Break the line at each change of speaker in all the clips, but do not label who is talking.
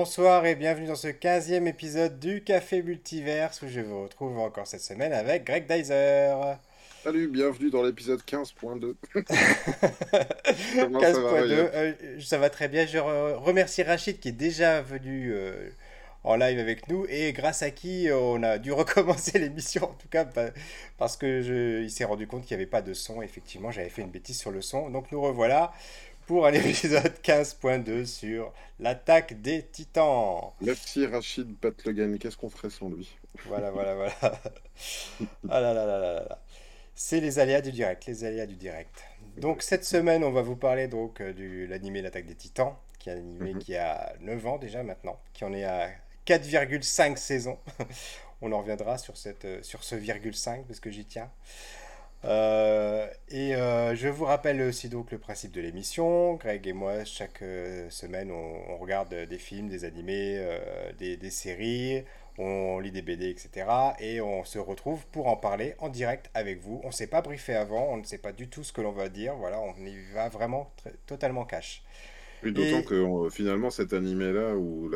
Bonsoir et bienvenue dans ce 15e épisode du Café Multiverse où je vous retrouve encore cette semaine avec Greg Dyser.
Salut, bienvenue dans l'épisode 15.2.
15.2, euh, ça va très bien. Je remercie Rachid qui est déjà venu euh, en live avec nous et grâce à qui on a dû recommencer l'émission en tout cas parce que je, il s'est rendu compte qu'il n'y avait pas de son. Effectivement, j'avais fait une bêtise sur le son. Donc nous revoilà pour un épisode 15.2 sur l'attaque des titans.
Merci Rachid Patlogan, qu'est-ce qu'on ferait sans lui?
Voilà, voilà, voilà. ah là là là là là. C'est les aléas du direct, les aléas du direct. Donc cette semaine, on va vous parler donc euh, de l'animé L'attaque des titans, qui est un animé mhm. qui a 9 ans déjà maintenant, qui en est à 4,5 saisons. on en reviendra sur, cette, euh, sur ce virgule 5 parce que j'y tiens. Euh, et euh, je vous rappelle aussi donc le principe de l'émission. Greg et moi, chaque euh, semaine, on, regarde des films, des animés, des, séries, on lit des BD, etc. Et on se retrouve pour en parler en direct avec vous. On ne s'est pas briefé avant, on ne sait pas du tout ce que l'on va dire. Voilà, on y va vraiment totalement cash.
Oui, d'autant que euh, finalement, cet animé-là, ou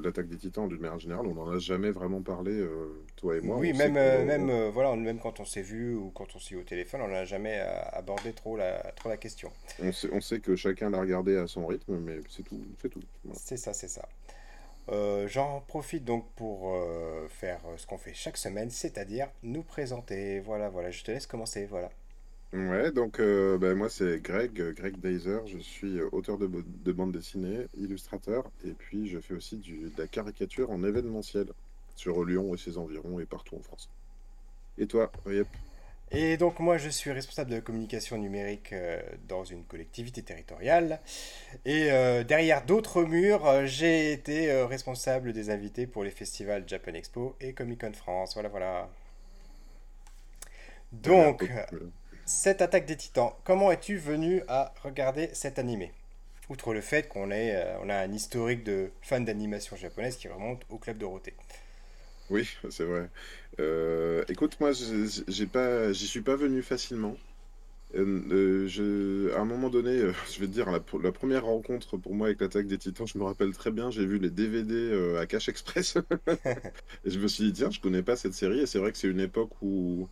l'attaque des titans, d'une manière générale, on n'en a jamais vraiment parlé, euh, toi et moi.
Oui, même, euh, même, voilà, même quand on s'est vu ou quand on s'est eu au téléphone, on n'a jamais abordé trop la, trop la question.
On sait, on sait que chacun l'a regardé à son rythme, mais c'est tout. C'est tout.
C'est ça, c'est ça. J'en profite donc pour faire ce qu'on fait chaque semaine, c'est-à-dire nous présenter. Voilà, voilà, je te laisse commencer. Voilà.
Ouais, donc euh, ben, moi c'est Greg, euh, Greg Deiser, je suis euh, auteur de, de bande dessinée, illustrateur, et puis je fais aussi du, de la caricature en événementiel sur Lyon et ses environs et partout en France. Et toi, Riep
Et donc moi je suis responsable de communication numérique dans une collectivité territoriale, et derrière d'autres murs, j'ai été responsable des invités pour les festivals Japan Expo et Comic Con France. Voilà, voilà. Donc, cette attaque des titans, comment es-tu venu à regarder cet animé? Outre le fait qu'on euh, on a un historique de fans d'animation japonaise qui remonte au club Dorothée.
Oui, c'est vrai. Euh, écoute, moi, j'ai pas, j'y suis pas venu facilement. Euh, je, à un moment donné, je vais te dire, la, la, première rencontre pour moi avec l'attaque des titans, je me rappelle très bien, j'ai vu les DVD à Cash Express. et je me suis dit, tiens, je connais pas cette série. Et c'est vrai que c'est une époque où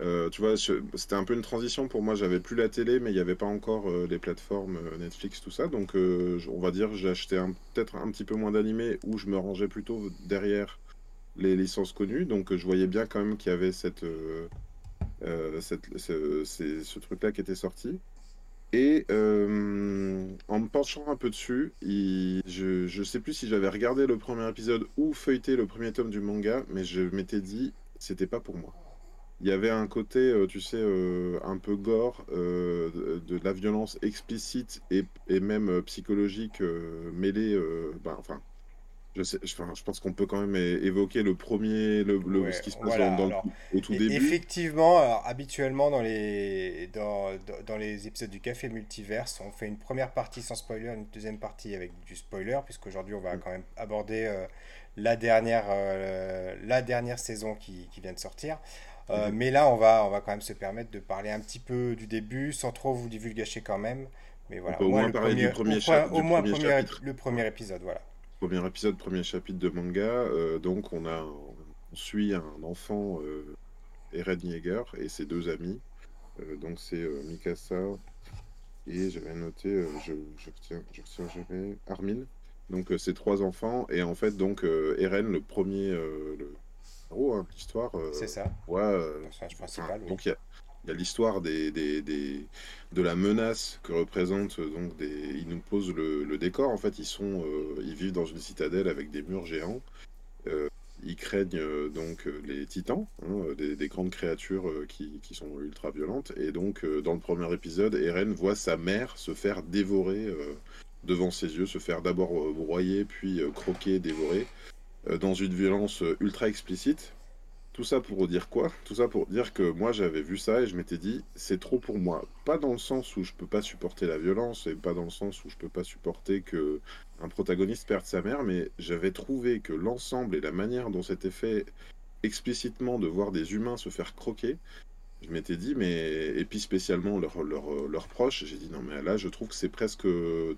euh, tu vois, c'était un peu une transition pour moi. J'avais plus la télé, mais il n'y avait pas encore euh, les plateformes euh, Netflix, tout ça. Donc, on va dire, acheté peut-être un petit peu moins d'animés où je me rangeais plutôt derrière les licences connues. Donc, je voyais bien quand même qu'il y avait ce, truc-là qui était sorti. Et en me penchant un peu dessus, je ne sais plus si j'avais regardé le premier épisode ou feuilleté le premier tome du manga, mais je m'étais dit, c'était pas pour moi il y avait un côté, euh, tu sais, euh, un peu gore, euh, de, la violence explicite et, et même psychologique mêlée. Ben, enfin, je, sais, je, je pense qu'on peut quand même évoquer le premier, le, ce qui se passe dans, au tout début.
Effectivement, alors, habituellement dans les, dans, dans, les épisodes du Café Multiverse, on fait une première partie sans spoiler, une deuxième partie avec du spoiler, puisqu'aujourd'hui on va mm. quand même aborder la, dernière, la dernière saison qui, qui vient de sortir. Euh, mais là, on va, on va quand même se permettre de parler un petit peu du début, sans trop vous divulgacher quand même. Mais voilà,
au moins parler du premier chapitre.
Au moins le premier épisode, voilà.
Premier épisode, premier chapitre de manga. Euh, donc, on, a, on suit un enfant, euh, Eren Yeager, et ses deux amis. Donc, c'est Mikasa et j'avais noté, je, je, retiens, je retiens jamais, Armin. Donc, ces trois enfants. Et en fait, donc, Eren, le premier, le, Hein, l'histoire.
Euh, c'est ça.
Ouais. Euh, principal, Donc il y a, l'histoire des, des, des, de la menace que représente euh, donc des. Ils nous posent le, décor. En fait, ils sont, ils vivent dans une citadelle avec des murs géants. ils craignent donc les titans, hein, des, grandes créatures qui, qui, sont ultra violentes. Et donc, dans le premier épisode, Eren voit sa mère se faire dévorer devant ses yeux, se faire d'abord broyer, puis croquer, dévorer. Euh, dans une violence euh, ultra explicite. Tout ça pour dire quoi? Tout ça pour dire que moi j'avais vu ça et je m'étais dit c'est trop pour moi. Pas dans le sens où je peux pas supporter la violence et pas dans le sens où je peux pas supporter que un protagoniste perde sa mère, mais j'avais trouvé que l'ensemble et la manière dont c'était fait explicitement de voir des humains se faire croquer, je m'étais dit, mais. Et puis spécialement leurs leur, proches, j'ai dit, non, mais là, je trouve que c'est presque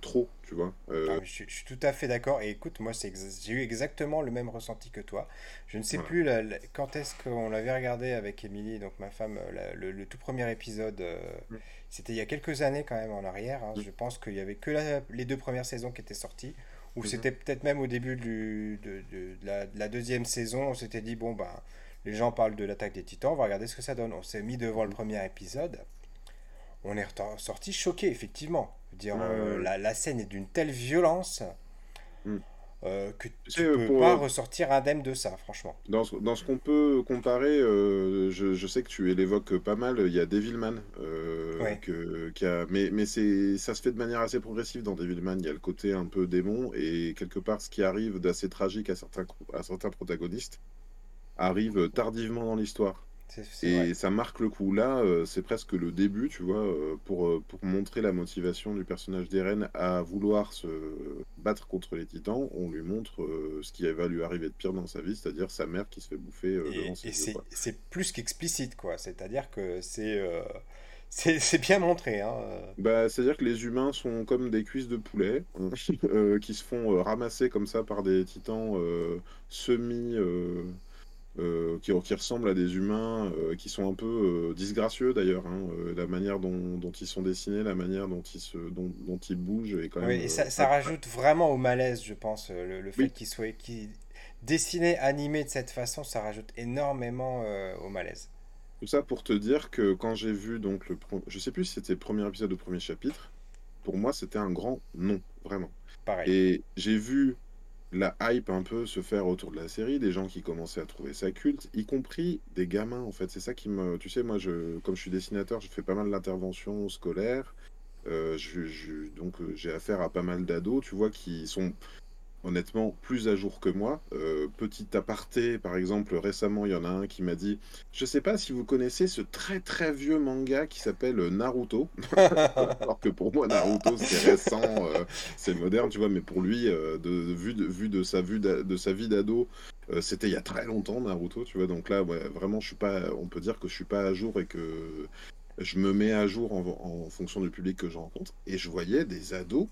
trop, tu vois. Euh,
je, suis tout à fait d'accord. Et écoute, moi, j'ai eu exactement le même ressenti que toi. Je ne sais plus quand est-ce qu'on l'avait regardé avec Émilie, donc ma femme, le, tout premier épisode. Euh, mm. C'était il y a quelques années quand même en arrière. Hein. Mm. Je pense qu'il y avait que les deux premières saisons qui étaient sorties. Ou mm-hmm. c'était peut-être même au début du, de, la, de, la, deuxième saison, on s'était dit, bon, bah les gens parlent de l'attaque des titans, on va regarder ce que ça donne. On s'est mis devant le premier épisode. On est sorti choqué, effectivement. Dire, euh, la, scène est d'une telle violence mm. euh, que tu ne peux pas ressortir indemne de ça, franchement.
Dans ce, dans ce qu'on peut comparer, euh, je, sais que tu l'évoques pas mal, il y a Devilman. qui a, mais mais ça se fait de manière assez progressive dans Devilman. Il y a le côté un peu démon et quelque part ce qui arrive d'assez tragique à certains, à certains protagonistes arrive tardivement dans l'histoire. Et ça marque le coup. Là, euh, c'est presque le début, tu vois, euh, pour, euh, pour montrer la motivation du personnage d'Eren à vouloir se battre contre les titans. On lui montre ce qui va lui arriver de pire dans sa vie, c'est-à-dire sa mère qui se fait bouffer devant ses
Et c'est plus qu'explicite, quoi. C'est-à-dire que c'est. C'est bien montré. Hein.
Bah, C'est-à-dire que les humains sont comme des cuisses de poulet qui se font ramasser comme ça par des titans semi euh, qui, qui, ressemblent à des humains euh, qui sont un peu euh, disgracieux d'ailleurs. Hein, la manière dont, dont, ils sont dessinés, la manière dont ils, se, dont, dont ils bougent. Est quand même,
oui, et ça, ça rajoute vraiment au malaise, je pense. Le, fait qu'ils soient qu dessinés, animés de cette façon, ça rajoute énormément au malaise.
Tout ça pour te dire que quand j'ai vu, donc, le je sais plus si c'était le premier épisode ou le premier chapitre, pour moi c'était un grand non, vraiment. Pareil. Et j'ai vu la hype un peu se faire autour de la série, des gens qui commençaient à trouver ça culte, y compris des gamins en fait. C'est ça qui me. Tu sais, moi, je, comme je suis dessinateur, je fais pas mal d'interventions scolaires. Euh, je, donc euh, j'ai affaire à pas mal d'ados, tu vois, qui sont honnêtement plus à jour que moi. Euh, petit aparté, par exemple, récemment, il y en a un qui m'a dit Je sais pas si vous connaissez ce très très vieux manga qui s'appelle Naruto. Alors que pour moi, Naruto, c'est récent, euh, c'est moderne, tu vois, mais pour lui, euh, de, vu, de, sa, vue de, sa vie d'ado, c'était il y a très longtemps, Naruto, tu vois. Donc là, vraiment, je suis pas, on peut dire que je suis pas à jour et que je me mets à jour en, en fonction du public que je rencontre. Et je voyais des ados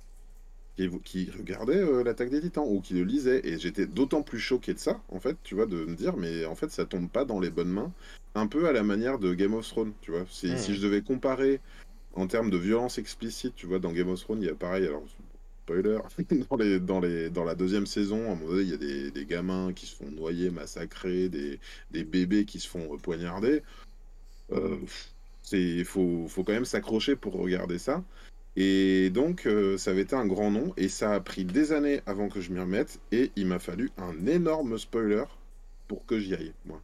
qui, regardait euh, l'attaque des titans ou qui le lisait. Et j'étais d'autant plus choqué de ça, en fait, tu vois, de me dire, mais en fait, ça tombe pas dans les bonnes mains. Un peu à la manière de Game of Thrones, tu vois. Si, si je devais comparer en termes de violence explicite, tu vois, dans Game of Thrones, il y a pareil, alors spoiler, dans, les, dans, les, dans la deuxième saison, à un moment donné, il y a des, des, gamins qui se font noyer, massacrer, des, des bébés qui se font poignarder. Euh, il faut, faut quand même s'accrocher pour regarder ça. Et donc, euh, ça avait été un grand nom, et ça a pris des années avant que je m'y remette, et il m'a fallu un énorme spoiler pour que j'y aille, moi.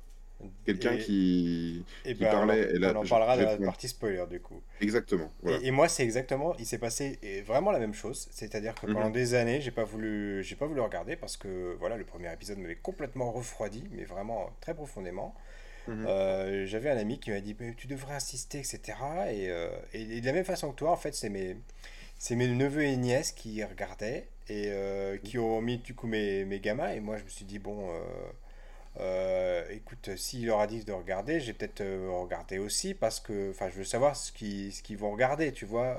Quelqu'un qui,
qui ben, parlait. On, et là, on en parlera de la partie spoiler, du coup.
Exactement.
Et, moi, c'est exactement. Il s'est passé vraiment la même chose. C'est-à-dire que pendant mhm. des années, j'ai pas voulu, j'ai pas voulu regarder parce que voilà, le premier épisode m'avait complètement refroidi, mais vraiment très profondément. Mhm. Euh, j'avais un ami qui m'a dit tu devrais insister, etc. Euh, et, de la même façon que toi, en fait, c'est mes, c'est mes neveux et nièces qui regardaient et euh, qui ont mis du coup mes, mes, gamins. Et moi, je me suis dit bon, écoute, s'il leur a dit de regarder, j'ai peut-être regardé aussi parce que, enfin, je veux savoir ce qu'ils ce qu'ils vont regarder, tu vois.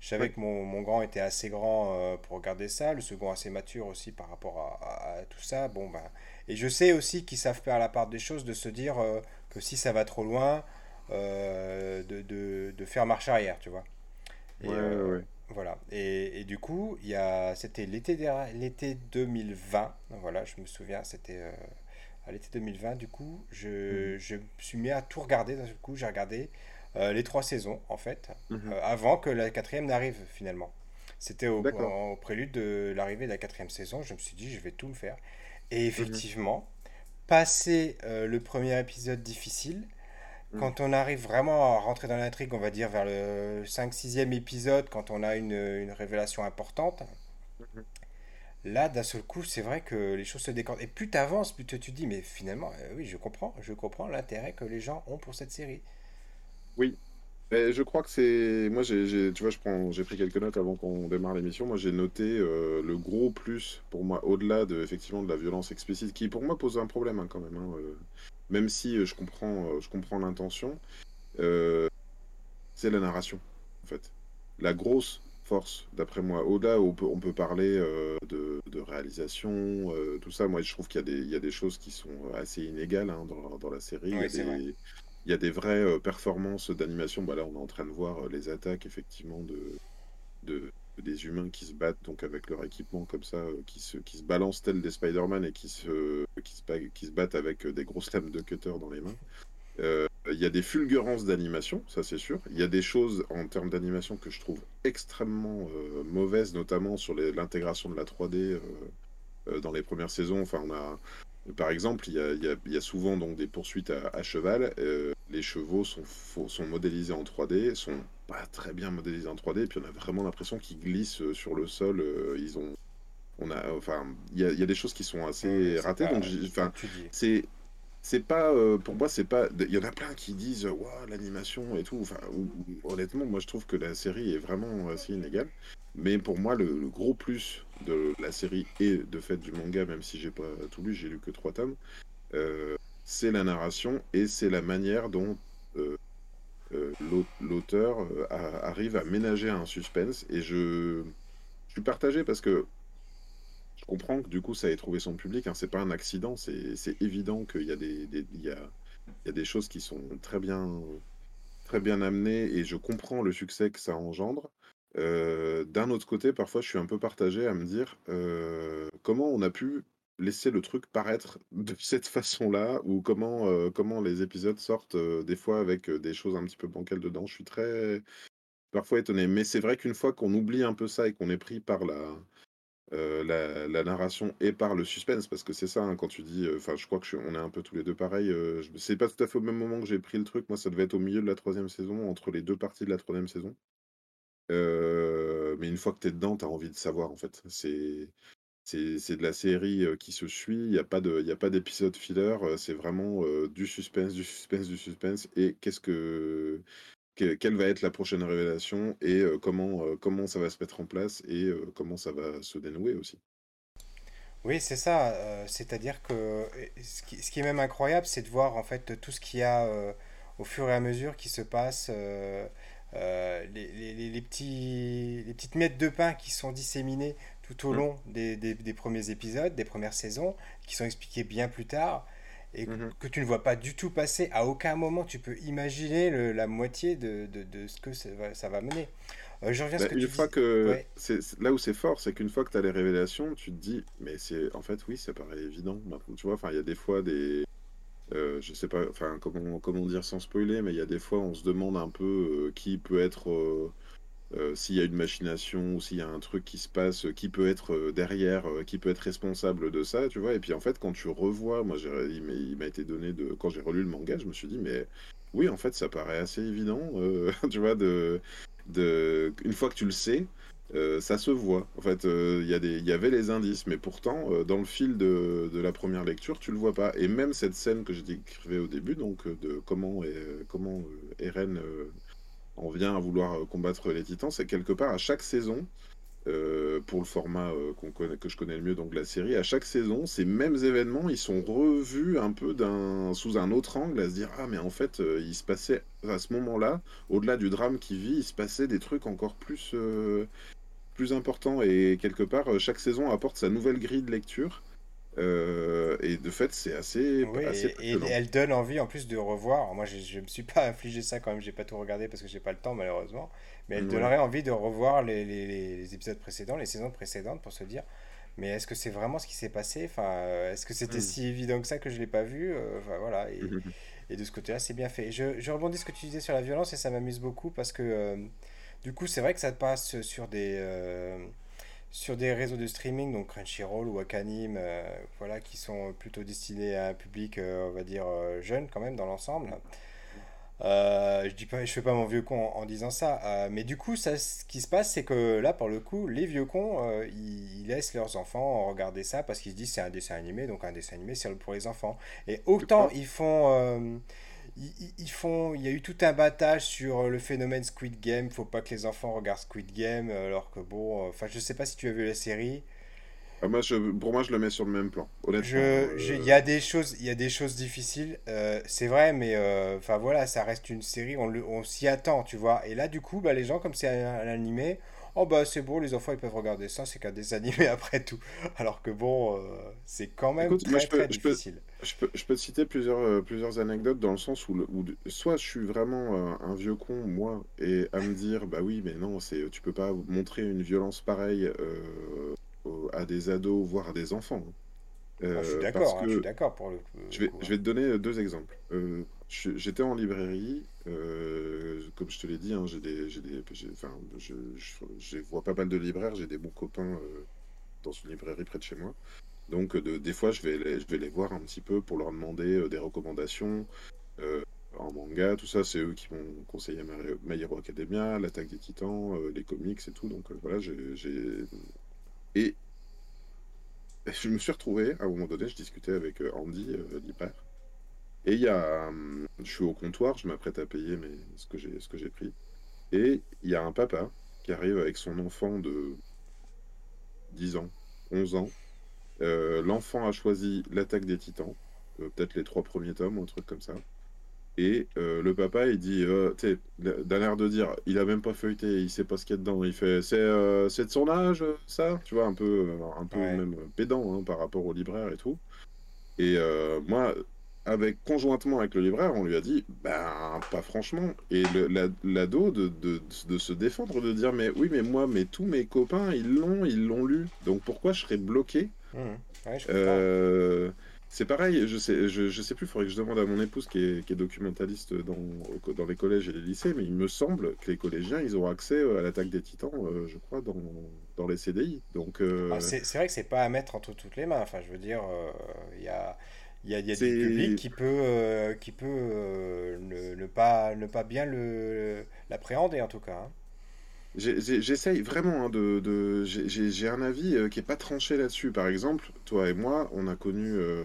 je savais que mon, mon, grand était assez grand pour regarder ça, le second assez mature aussi par rapport à, à tout ça. Bon, ben. Et je sais aussi qu'ils savent faire la part des choses, de se dire euh, que si ça va trop loin, euh, de, de, de, faire marche arrière, tu vois. Et, euh, Voilà. Et, et, du coup, il y a, c'était l'été, l'été 2020. Voilà, je me souviens, c'était à l'été 2020. Du coup, je, mhm. je, me suis mis à tout regarder. D'un coup, j'ai regardé les trois saisons, en fait, mhm. avant que la quatrième n'arrive finalement. C'était au, au, prélude de l'arrivée de la quatrième saison. Je me suis dit, je vais tout me faire. Et mhm. effectivement, passer euh, le premier épisode difficile, mhm. quand on arrive vraiment à rentrer dans l'intrigue, on va dire vers le 5-6e épisode, quand on a une, une révélation importante, mhm. là, d'un seul coup, c'est vrai que les choses se décantent. Et plus tu avances, plus tu te dis, mais finalement, euh, oui, je comprends, je comprends l'intérêt que les gens ont pour cette série.
Oui, je crois que c'est. Moi, j'ai, tu vois, je prends, j'ai pris quelques notes avant qu'on démarre l'émission. Moi, j'ai noté euh, le gros plus pour moi, au-delà de effectivement de la violence explicite, qui pour moi pose un problème hein, quand même. Hein, euh, même si euh, je comprends, je comprends l'intention. c'est la narration, en fait. La grosse force, d'après moi. Au-delà, on peut, on peut parler de, réalisation, tout ça. Moi, je trouve qu'il y, y, a des choses qui sont assez inégales hein, dans, dans, la série. il, y a des, il, y a des, vraies performances d'animation. Bah, là, on est en train de voir les attaques, effectivement, de, de des humains qui se battent donc avec leur équipement comme ça, qui, se, qui se balancent tel des Spider-Man et qui se, qui, se, qui se battent avec des grosses lames de cutter dans les mains. Euh, il y a des fulgurances d'animation, ça c'est sûr. Il y a des choses en termes d'animation que je trouve extrêmement euh, mauvaises, notamment sur l'intégration de la 3D euh, dans les premières saisons. Enfin, on a, par exemple, il y a, il y a, souvent donc des poursuites à, cheval. les chevaux sont, sont modélisés en 3D, sont pas très bien modélisés en 3D, et puis on a vraiment l'impression qu'ils glissent sur le sol. ils ont, on a, enfin, il y a, il y a des choses qui sont assez ratées. donc, enfin, c'est c'est pas euh, pour moi c'est pas il y en a plein qui disent waouh l'animation et tout honnêtement moi je trouve que la série est vraiment assez inégale. Mais pour moi le, gros plus de la série et de fait du manga même si j'ai pas tout lu j'ai lu que trois tomes euh, c'est la narration et c'est la manière dont euh, l'auteur arrive à ménager un suspense. Et je, je suis partagé parce que je comprends que du coup ça ait trouvé son public. Hein. C'est pas un accident, c'est évident qu'il y, a des, choses qui sont très bien, très bien amenées et je comprends le succès que ça engendre. Euh, d'un autre côté, parfois je suis un peu partagé à me dire euh, comment on a pu laisser le truc paraître de cette façon-là ou comment, euh, comment les épisodes sortent des fois avec des choses un petit peu bancales dedans. Je suis très parfois étonné. Mais c'est vrai qu'une fois qu'on oublie un peu ça et qu'on est pris par la, euh, la, narration et par le suspense, parce que c'est ça, hein, quand tu dis, euh, enfin, je crois que on est un peu tous les deux pareils. Euh, c'est pas tout à fait au même moment que j'ai pris le truc. Moi, ça devait être au milieu de la troisième saison, entre les deux parties de la troisième saison. mais une fois que tu es dedans, tu as envie de savoir, en fait. C'est. C'est de la série qui se suit, il n'y a pas d'épisode filler, c'est vraiment du suspense, du suspense, du suspense. Et qu'est-ce que quelle va être la prochaine révélation et euh, comment, euh, comment ça va se mettre en place et euh, comment ça va se dénouer aussi.
Oui, c'est ça. C'est-à-dire que ce qui, ce qui, est même incroyable, c'est de voir en fait tout ce qu'il y a au fur et à mesure qui se passe. Les, les, les, petits, les petites miettes de pain qui sont disséminées tout au mmh. long des, des, des, premiers épisodes, des premières saisons, qui sont expliquées bien plus tard et mhm. que tu ne vois pas du tout passer, à aucun moment tu peux imaginer le, la moitié de, de, de, ce que ça va, mener.
Euh, je reviens à ce bah, que une fois que c'est là où c'est fort, c'est qu'une fois que tu as les révélations, tu te dis, mais c'est en fait oui, ça paraît évident. Tu vois, enfin il y a des fois des, euh, je sais pas, enfin comment comment dire sans spoiler, mais il y a des fois on se demande un peu euh, qui peut être euh, euh, s'il y a une machination ou s'il y a un truc qui se passe, qui peut être euh, derrière, euh, qui peut être responsable de ça, tu vois. Et puis en fait, quand tu revois, moi, il m'a été donné de. Quand j'ai relu le manga, je me suis dit, mais oui, en fait, ça paraît assez évident, tu vois, de, de. Une fois que tu le sais, ça se voit. En fait, il y, y avait les indices, mais pourtant, dans le fil de, de, la première lecture, tu le vois pas. Et même cette scène que j'ai décrivée au début, donc de comment, comment Eren on vient à vouloir euh, combattre les titans, c'est quelque part à chaque saison, euh, pour le format euh, que je connais le mieux, donc la série, à chaque saison, ces mêmes événements, ils sont revus un peu d'un, sous un autre angle, à se dire ah mais en fait, il se passait à ce moment-là, au-delà du drame qui vit, il se passait des trucs encore plus plus importants et quelque part, chaque saison apporte sa nouvelle grille de lecture. Euh, et de fait, c'est assez.
Oui, et, elle donne envie en plus de revoir. moi, je ne me suis pas infligé ça quand même, j'ai pas tout regardé parce que j'ai pas le temps malheureusement. Mais elle donnerait envie de revoir les, les, les, épisodes précédents, les saisons précédentes pour se dire mais est-ce que c'est vraiment ce qui s'est passé? Enfin, euh, Est-ce que c'était mm. si évident que ça que je l'ai pas vu? Euh, enfin, voilà. Et, et, de ce côté-là, c'est bien fait. Je, je, rebondis ce que tu disais sur la violence et ça m'amuse beaucoup parce que du coup, c'est vrai que ça passe sur des sur des réseaux de streaming, donc Crunchyroll ou Akanim, euh, voilà, qui sont plutôt destinés à un public, euh, on va dire, euh, jeune quand même dans l'ensemble. je dis pas, je fais pas mon vieux con en, disant ça, mais du coup, ça, ce qui se passe, c'est que là, pour le coup, les vieux cons, ils, laissent leurs enfants regarder ça parce qu'ils se disent c'est un dessin animé, donc un dessin animé c'est pour les enfants. Et autant ils font ils, font, il y a eu tout un battage sur le phénomène Squid Game. Faut pas que les enfants regardent Squid Game, alors que bon, euh, enfin, je sais pas si tu as vu la série.
Ah, moi, je, pour moi, je le mets sur le même plan. Honnêtement.
Il y
euh,
a des choses, il y a des choses difficiles, euh, c'est vrai, mais euh, enfin voilà, ça reste une série, on, le- on s'y attend, tu vois. Et là, du coup, bah, les gens, comme c'est un, animé, oh bah c'est bon, les enfants ils peuvent regarder ça, c'est qu'un dessin animé après tout. Alors que bon, euh, c'est quand même
Écoute, moi,
très
peux,
très
je peux,
difficile.
Je peux, je peux te citer plusieurs, euh, plusieurs anecdotes dans le sens où, le- où de- soit je suis vraiment euh, un vieux con, moi, et à me dire, bah oui, mais non, c'est, tu peux pas montrer une violence pareille euh, à des ados, voire à des enfants. hein.
Moi, je suis d'accord, hein, je suis d'accord pour le,
je vais,
coup.
je vais te donner deux exemples. J'étais en librairie, comme je te l'ai dit, hein, j'ai des, j'ai des, enfin, je, je, je vois pas mal de libraires, j'ai des bons copains dans une librairie près de chez moi. Donc, euh, de- des fois, je vais les, voir un petit peu pour leur demander euh, des recommandations euh, en manga, tout ça. C'est eux qui m'ont conseillé My Hero Academia, l'Attaque des Titans, les comics et tout. Donc, voilà, j'ai, Et je me suis retrouvé, à un moment donné, je discutais avec Andy, euh, libraire. Et il y a, je suis au comptoir, je m'apprête à payer ce que j'ai pris. Et il y a un papa qui arrive avec son enfant de 10 ans, 11 ans. Euh, l'enfant a choisi l'attaque des titans, euh, peut-être les trois premiers tomes ou un truc comme ça. Et euh, le papa, il dit, euh, tu sais, d'un air de dire, il a même pas feuilleté, il sait pas ce qu'il y a dedans. Il fait, c'est euh, de son âge, ça? Tu vois, un peu, un peu
Ouais.
même pédant hein, par rapport au libraire et tout. Et moi, avec, conjointement avec le libraire, on lui a dit, ben, pas franchement. Et l'ado de, de, de se défendre, de dire, mais oui, mais moi, mais tous mes copains, ils l'ont, ils l'ont lu. Donc pourquoi je serais bloqué?
Ouais, comprends.
Euh, c'est pareil, je sais, je, je sais plus, il faudrait que je demande à mon épouse qui est, qui est documentaliste dans, dans les collèges et les lycées, mais il me semble que les collégiens, ils ont accès euh, à l'attaque des titans, euh, je crois, dans, dans les CDI. Donc,
Ah,
euh,
c'est vrai que c'est pas à mettre entre toutes les mains. Enfin, je veux dire, il y a, il y a, il y a du public qui peut, euh, qui peut euh, ne, ne pas, ne pas bien le, l'appréhender en tout cas. hein.
J'essaye vraiment hein, de... de j'ai un avis euh, qui est pas tranché là-dessus. Par exemple, toi et moi, on a connu euh,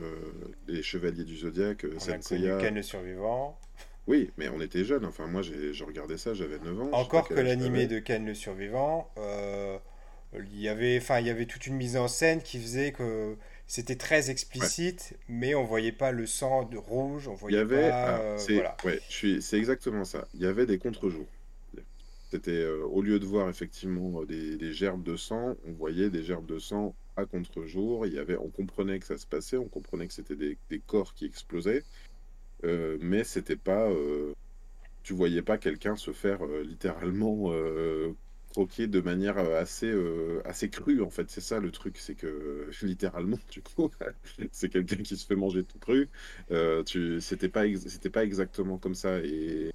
les Chevaliers du Zodiaque, euh,
On a connu. Ken le Survivant.
Oui, mais on était jeunes. Enfin, moi, je regardais ça, j'avais 9 ans,
Encore que l'animé de Ken le Survivant, euh, il y avait, enfin, il y avait toute une mise en scène qui faisait que c'était très
Ouais.
explicite, mais on voyait pas le sang de rouge, on
Il y
voyait
avait,
pas,
ah, c'est,
voilà.
ouais, je suis, c'est exactement ça. Il y avait des contre-jours. C'était, euh, au lieu de voir effectivement euh, des, gerbes de sang, on voyait des gerbes de sang à contre-jour. Il y avait, on comprenait que ça se passait, on comprenait que c'était des, corps qui explosaient, euh, mais c'était pas, tu voyais pas quelqu'un se faire littéralement croquer de manière assez, assez crue en fait. C'est ça le truc, c'est que littéralement, du coup, c'est quelqu'un qui se fait manger tout cru. Euh, tu, c'était pas, c'était pas exactement comme ça. Et,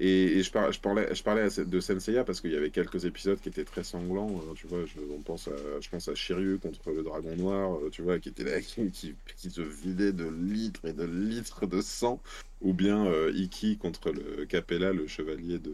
et, et je, par- je parlais, je parlais de Senseiya parce qu'il y avait quelques épisodes qui étaient très sanglants. euh, tu vois, je, on pense à, je pense à Shiryu contre le dragon noir, euh, tu vois, qui était là, qui, qui, qui se vidait de litres et de litres de sang. Ou bien euh, Iki contre le Capella, le chevalier de,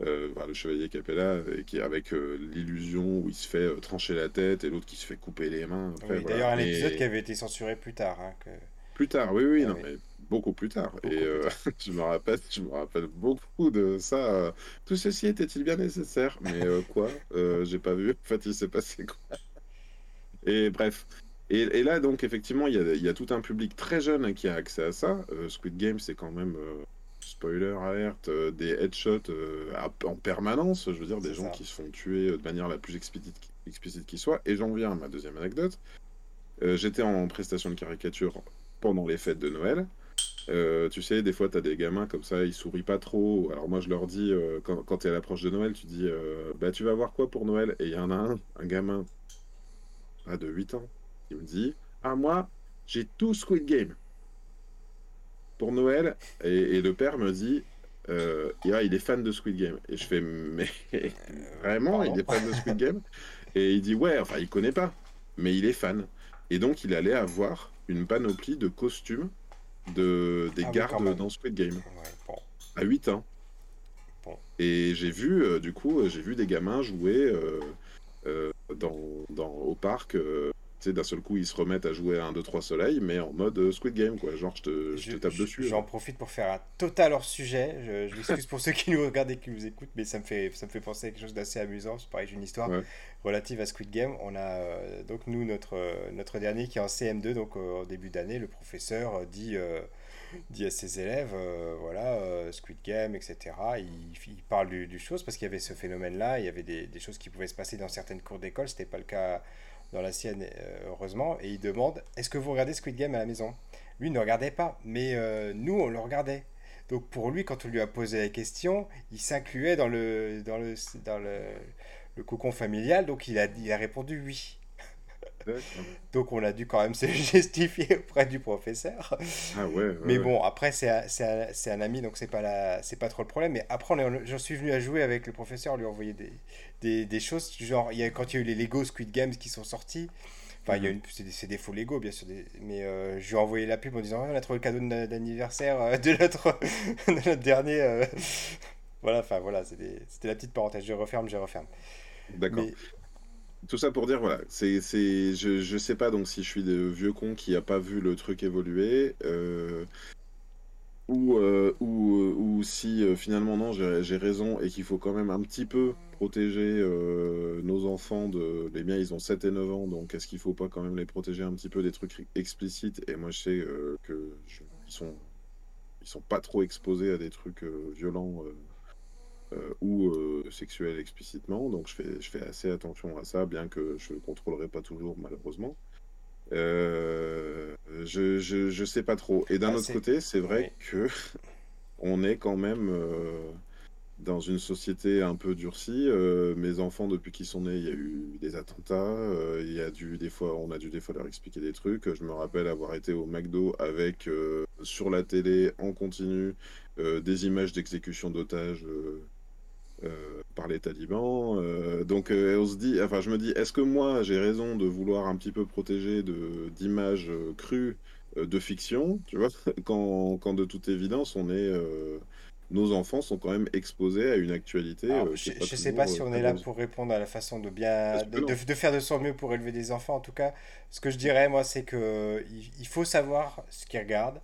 euh, enfin, le chevalier Capella, et qui avec euh, l'illusion où il se fait euh, trancher la tête et l'autre qui se fait couper les mains.
Oui,
voilà.
d'ailleurs, un épisode qui avait été censuré plus tard, hein, que...
plus tard, oui, oui,
Ah
non,
oui,
mais beaucoup plus tard. Et
beaucoup
euh, je me rappelle, je me rappelle beaucoup de ça. Tout ceci était-il bien nécessaire? Mais euh, quoi? Euh, j'ai pas vu. En fait, il s'est passé quoi? Et bref. Et, et là, donc, effectivement, il y a, il y a tout un public très jeune qui a accès à ça. Squid Game, c'est quand même, spoiler alert, euh, des headshots euh, à- en permanence. Je veux dire, des gens
ça.
qui se font tuer euh, de manière la plus explicite, explicite qui soit. Et j'en viens à ma deuxième anecdote. J'étais en prestation de caricature pendant les fêtes de Noël. Euh, tu sais, des fois, tu as des gamins comme ça, ils sourient pas trop. Alors moi, je leur dis, euh, quand, tu es à l'approche de Noël, tu dis, euh, bah, tu vas voir quoi pour Noël? Et il y en a un, un gamin ah, de 8 ans, qui me dit, ah, moi, j'ai tout Squid Game pour Noël. Et, le père me dit, euh, Ah, il est fan de Squid Game. Et je fais, mais
Euh,
vraiment, il est fan de Squid Game? Et il dit, ouais, enfin, il connaît pas, mais il est fan. Et donc, il allait avoir une panoplie de costumes de, des
Ah
gardes dans Squid Game,
Ouais, bon,
à 8 ans.
bon.
Et j'ai vu, euh, du coup, euh, j'ai vu des gamins jouer euh, dans, dans, au parc euh, sais, d'un seul coup, ils se remettent à jouer à 1, 2, 3 soleil, mais en mode euh, Squid Game, quoi. Genre, je te, je te tape dessus.
J'en profite pour faire un total hors sujet. Je, m'excuse pour ceux qui nous regardent et qui nous écoutent, mais ça me fait, ça me fait penser à quelque chose d'assez amusant. C'est pareil, j'ai une histoire relative à Squid Game. On a euh, donc, nous, notre, notre dernier qui est en CM2, donc au début d'année, le professeur dit dit à ses élèves, euh, voilà, euh, Squid Game, etc. Il, il parle du, du chose parce qu'il y avait ce phénomène-là, il y avait des, des, choses qui pouvaient se passer dans certaines cours d'école, c'était pas le cas dans la sienne, euh, heureusement. Et il demande, est-ce que vous regardez Squid Game à la maison? Lui ne regardait pas, mais nous, on le regardait. Donc pour lui, quand on lui a posé la question, il s'incluait dans le, dans le, dans le, le cocon familial, donc il a, il a répondu oui. Donc on a dû quand même se justifier auprès du professeur.
Ah ouais,
mais bon, après c'est un, un, ami, donc c'est pas, la, pas trop le problème. Mais après, j'en suis venu à jouer avec le professeur, lui envoyer des, des, des choses. Genre, il y a, quand il y a eu les Lego Squid Games qui sont sortis, Enfin, il y a mhm. une, c'est des, faux Lego, bien sûr. mais euh, je lui ai envoyé la pub en disant on a trouvé le cadeau d'anniversaire euh, de, notre, de notre dernier. Euh. voilà, enfin voilà, c'était la petite parenthèse. Je referme, je referme.
D'accord. Tout ça pour dire, voilà, c'est, c'est, je, je sais pas donc si je suis de vieux con qui a pas vu le truc évoluer, euh, ou, euh, ou, euh, ou si finalement non, j'ai, raison et qu'il faut quand même un petit peu protéger nos enfants de. Les miens, ils ont 7 et 9 ans, donc est-ce qu'il faut pas quand même les protéger un petit peu des trucs explicites? Et moi, je sais que ils sont, ils sont pas trop exposés à des trucs violents euh, ou euh, sexuel explicitement. Donc je fais, je fais assez attention à ça, bien que je ne contrôlerai pas toujours, malheureusement. Euh, je, je, je, sais pas trop. Et d'un ah, autre côté, c'est vrai que on est quand même dans une société un peu durcie. mes enfants, depuis qu'ils sont nés, il y a eu des attentats. il y a dû des fois, on a dû des fois leur expliquer des trucs. Je me rappelle avoir été au McDo avec sur la télé en continu des images d'exécution d'otages euh, par les talibans. Euh, donc euh, on se dit, enfin je me dis, est-ce que moi j'ai raison de vouloir un petit peu protéger de d'images crues de fiction, tu vois, quand, quand, de toute évidence on est nos enfants sont quand même exposés à une actualité.
je ne sais pas si on est là pour répondre à la façon de bien de, de, faire de son mieux pour élever des enfants. En tout cas, ce que je dirais moi, c'est que il faut savoir ce qu'ils regardent.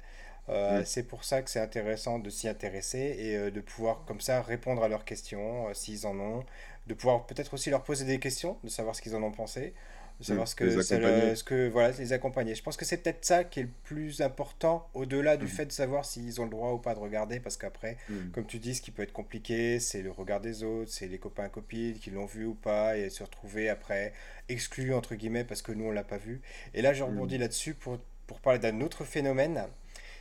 Euh, c'est pour ça que c'est intéressant de s'y intéresser et euh, de pouvoir comme ça répondre à leurs questions euh, s'ils en ont, de pouvoir peut-être aussi leur poser des questions, de savoir ce qu'ils en ont pensé, de savoir ce, que, ce que voilà, les accompagner. Je pense que c'est peut-être ça qui est le plus important au-delà du mm. fait de savoir s'ils ont le droit ou pas de regarder parce qu'après, mm. comme tu dis, ce qui peut être compliqué, c'est le regard des autres, c'est les copains copines qui l'ont vu ou pas et se retrouver après exclus entre guillemets parce que nous on l'a pas vu. Et là, je rebondis mm. là-dessus pour pour parler d'un autre phénomène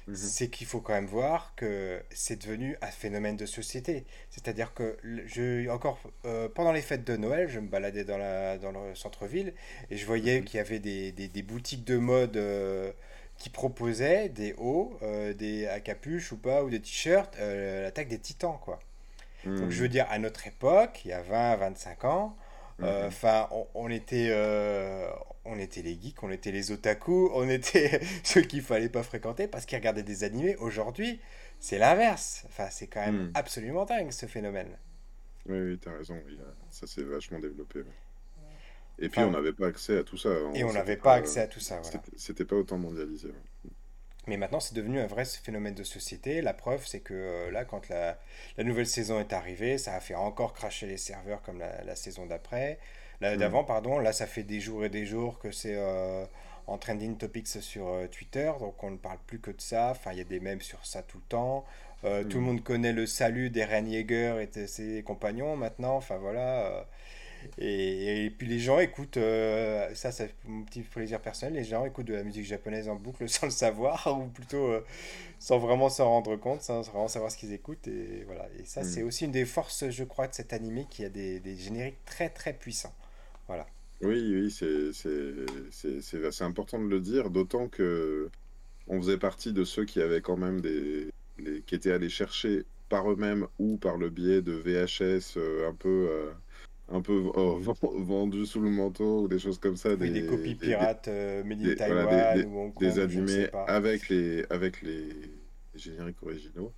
Mhm. c'est qu'il faut quand même voir que c'est devenu un phénomène de société. C'est-à-dire que je, encore euh, pendant les fêtes de Noël, je me baladais dans, la, dans le centre-ville et je voyais mhm. qu'il y avait des, des, des, boutiques de mode euh, qui proposaient des hauts, euh, des à capuche ou pas, ou des t-shirts, l'attaque des titans, quoi. Donc je veux mhm. dire, à notre époque, il y a 20, 25 ans, enfin, on, était on était les geeks, on était les otaku, on était ceux qu'il fallait pas fréquenter parce qu'ils regardaient des animés. Aujourd'hui, c'est l'inverse. Enfin, c'est quand même hmm. absolument dingue ce phénomène.
Oui, oui, as raison. Ça s'est vachement développé. Et puis, on n'avait pas accès à tout ça. Hein.
Et on n'avait pas, accès à tout ça.
C'était pas autant mondialisé.
Mais maintenant, c'est devenu un vrai phénomène de société. La preuve, c'est que euh, là, quand la, nouvelle saison est arrivée, ça a fait encore cracher les serveurs comme la saison d'après. Mm. d'avant, pardon. Là, ça fait des jours et des jours que c'est euh, en trending topics sur euh, Twitter, donc on ne parle plus que de ça. Enfin, il y a des mèmes sur ça tout le temps. Euh, tout le mm. monde connaît le salut d'Eren Yeager et de ses compagnons maintenant. Enfin, voilà. Et, puis les gens écoutent, ça c'est mon petit plaisir personnel, les gens écoutent de la musique japonaise en boucle sans le savoir, ou plutôt sans vraiment s'en rendre compte, sans vraiment savoir ce qu'ils écoutent. Et, voilà. et ça c'est mm. aussi une des forces, je crois, de cet animé qui a des, des génériques très très puissants. Voilà.
Oui, oui, c'est important de le dire, d'autant que on faisait partie de ceux qui avaient quand même des, qui étaient allés chercher par eux-mêmes ou par le biais de VHS euh, un peu euh, un peu vendus sous le manteau ou des choses comme ça,
des, copies pirates euh, made in
Taiwan des, animés avec les avec les génériques originaux.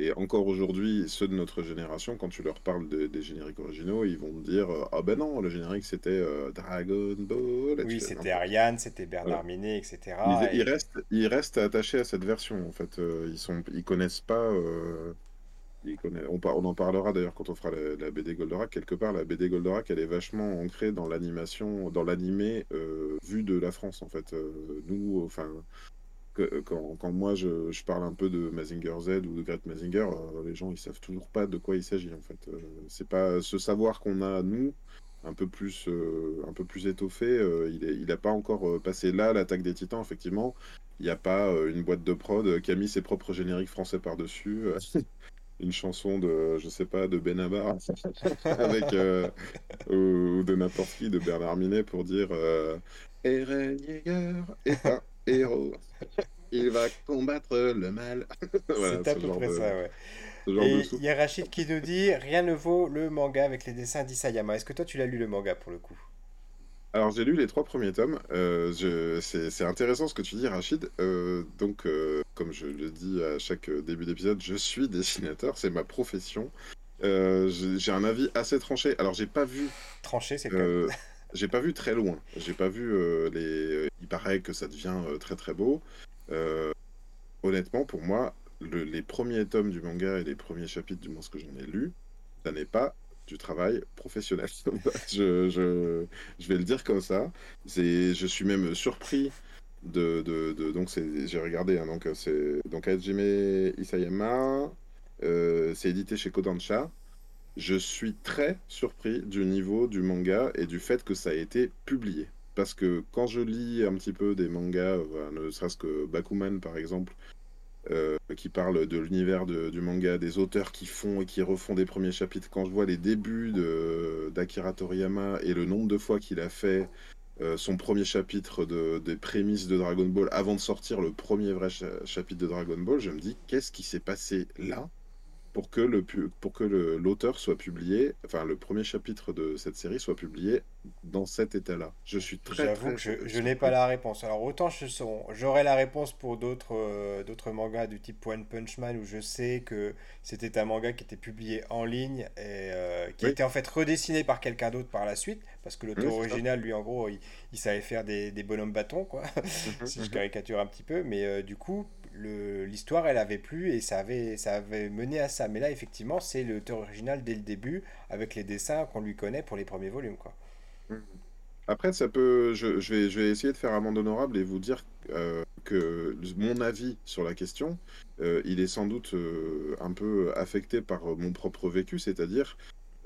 Et encore aujourd'hui, ceux de notre génération, quand tu leur parles des génériques originaux, ils vont te dire euh, Ah ben non, le générique c'était euh, Dragon Ball.
Oui, c'était Ariane, c'était Bernard Minet, etc.
Ils, restent, ils restent attachés à cette version en fait. ils sont, ils connaissent pas. On, on, en parlera d'ailleurs quand on fera la, BD Goldorak. Quelque part, la BD Goldorak, elle est vachement ancrée dans l'animation, dans l'animé vu de la France en fait. nous, enfin quand, moi je, parle un peu de Mazinger Z ou de Great Mazinger, euh, les gens ils savent toujours pas de quoi il s'agit en fait. Euh, c'est pas ce savoir qu'on a nous, un peu plus, euh, un peu plus étoffé, il, est, a pas encore passé là l'attaque des Titans effectivement. Il n'y a pas une boîte de prod qui a mis ses propres génériques français par dessus. une chanson de, je sais pas, de Benabar avec ou, de n'importe qui, de Bernard Minet pour dire Eren Yeager est un héros. Il va combattre le mal.
c'est à peu près ça, ouais. Et il y a Rachid qui nous dit Rien ne vaut le manga avec les dessins d'Isayama. Est-ce que toi tu l'as lu le manga pour le coup?
Alors j'ai lu les trois premiers tomes. Euh, c'est intéressant ce que tu dis, Rachid. Euh, donc, euh, comme je le dis à chaque début d'épisode, je suis dessinateur, c'est ma profession. j'ai un avis assez tranché. Alors j'ai pas vu.
Tranché, c'est
quoi j'ai pas vu très loin. J'ai pas vu euh, les. Il paraît que ça devient euh, très très beau. Euh, honnêtement, pour moi, les premiers tomes du manga et les premiers chapitres, du moins que j'en ai lu, ça n'est pas du travail professionnel. je, je, je, vais le dire comme ça. Je suis même surpris de. de, de donc, j'ai regardé. Hein, donc, c'est donc Hajime Isayama. c'est édité chez Kodansha je suis très surpris du niveau du manga et du fait que ça a été publié. Parce que quand je lis un petit peu des mangas, euh, ne serait-ce que Bakuman par exemple, euh, qui parle de l'univers du manga, des auteurs qui font et qui refont des premiers chapitres, quand je vois les débuts d'Akira Toriyama et le nombre de fois qu'il a fait euh, son premier chapitre des prémices de Dragon Ball avant de sortir le premier vrai chapitre de Dragon Ball, je me dis qu'est-ce qui s'est passé là? Pour que le pour que l'auteur soit publié, enfin le premier chapitre de cette série soit publié dans cet état-là. Je suis très.
J'avoue que je, je n'ai pas la réponse. Alors autant j'aurais la réponse pour d'autres euh, d'autres mangas du type One Punch Man où je sais que c'était un manga qui était publié en ligne et euh, qui a été en fait redessiné par quelqu'un d'autre par la suite parce que l'auteur original lui en gros il, il savait faire des, des bonhommes bâtons quoi si je mhm. caricature un petit peu mais euh, du coup l'histoire elle avait plu et ça avait, ça avait mené à ça. Mais là effectivement c'est l'auteur original dès le début avec les dessins qu'on lui connaît pour les premiers volumes. Quoi.
Mmh. Après ça peut, je, vais, je vais essayer de faire amende honorable et vous dire euh, que mon avis sur la question, euh, il est sans doute euh, un peu affecté par mon propre vécu, c'est-à-dire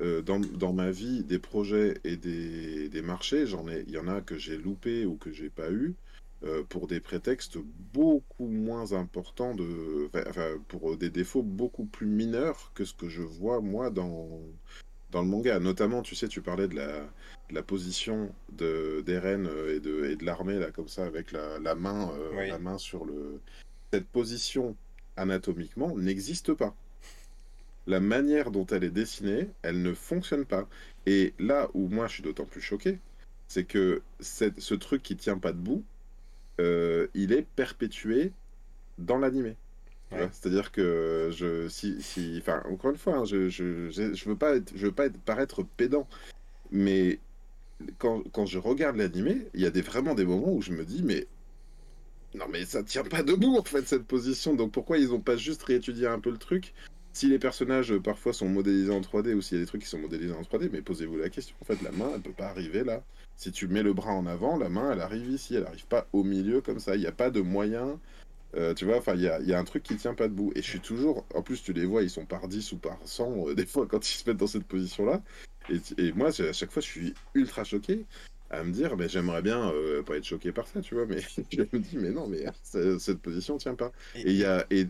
dans, dans, ma vie, des projets et des, des marchés, j'en ai, il y en a que j'ai loupé ou que j'ai pas eu, pour des prétextes beaucoup moins importants, de, enfin, pour des défauts beaucoup plus mineurs que ce que je vois moi dans, dans le manga. Notamment, tu sais, tu parlais de la, la position d'Eren euh, et de, et de l'armée, là, comme ça, avec la, la main, euh, la main sur le. Cette position anatomiquement n'existe pas. La manière dont elle est dessinée, elle ne fonctionne pas. Et là où moi je suis d'autant plus choqué, c'est que ce truc qui tient pas debout, euh, il est perpétué dans l'animé. C'est-à-dire que je, si, si, enfin, encore une fois, hein, je, je, je, veux pas être, je veux pas être, paraître pédant, mais quand, quand je regarde l'animé, il y a des, vraiment des moments où je me dis, mais non, mais ça tient pas debout en fait cette position. Donc pourquoi ils ont pas juste réétudié un peu le truc? Si les personnages euh, parfois sont modélisés en 3D ou s'il y a des trucs qui sont modélisés en 3D, mais posez-vous la question. En fait, la main, elle peut pas arriver là. Si tu mets le bras en avant, la main, elle arrive ici, elle arrive pas au milieu comme ça. Il n'y a pas de moyen. Euh, tu vois, enfin, il y a, un truc qui tient pas debout. Et je suis toujours. En plus, tu les vois, ils sont par 10 ou par 100, euh, des fois, quand ils se mettent dans cette position-là. Et, moi, à chaque fois, je suis ultra choqué à me dire, mais j'aimerais bien euh, pas être choqué par ça, tu vois. Mais je me dis, mais non, mais cette position tient pas. Et, y a, et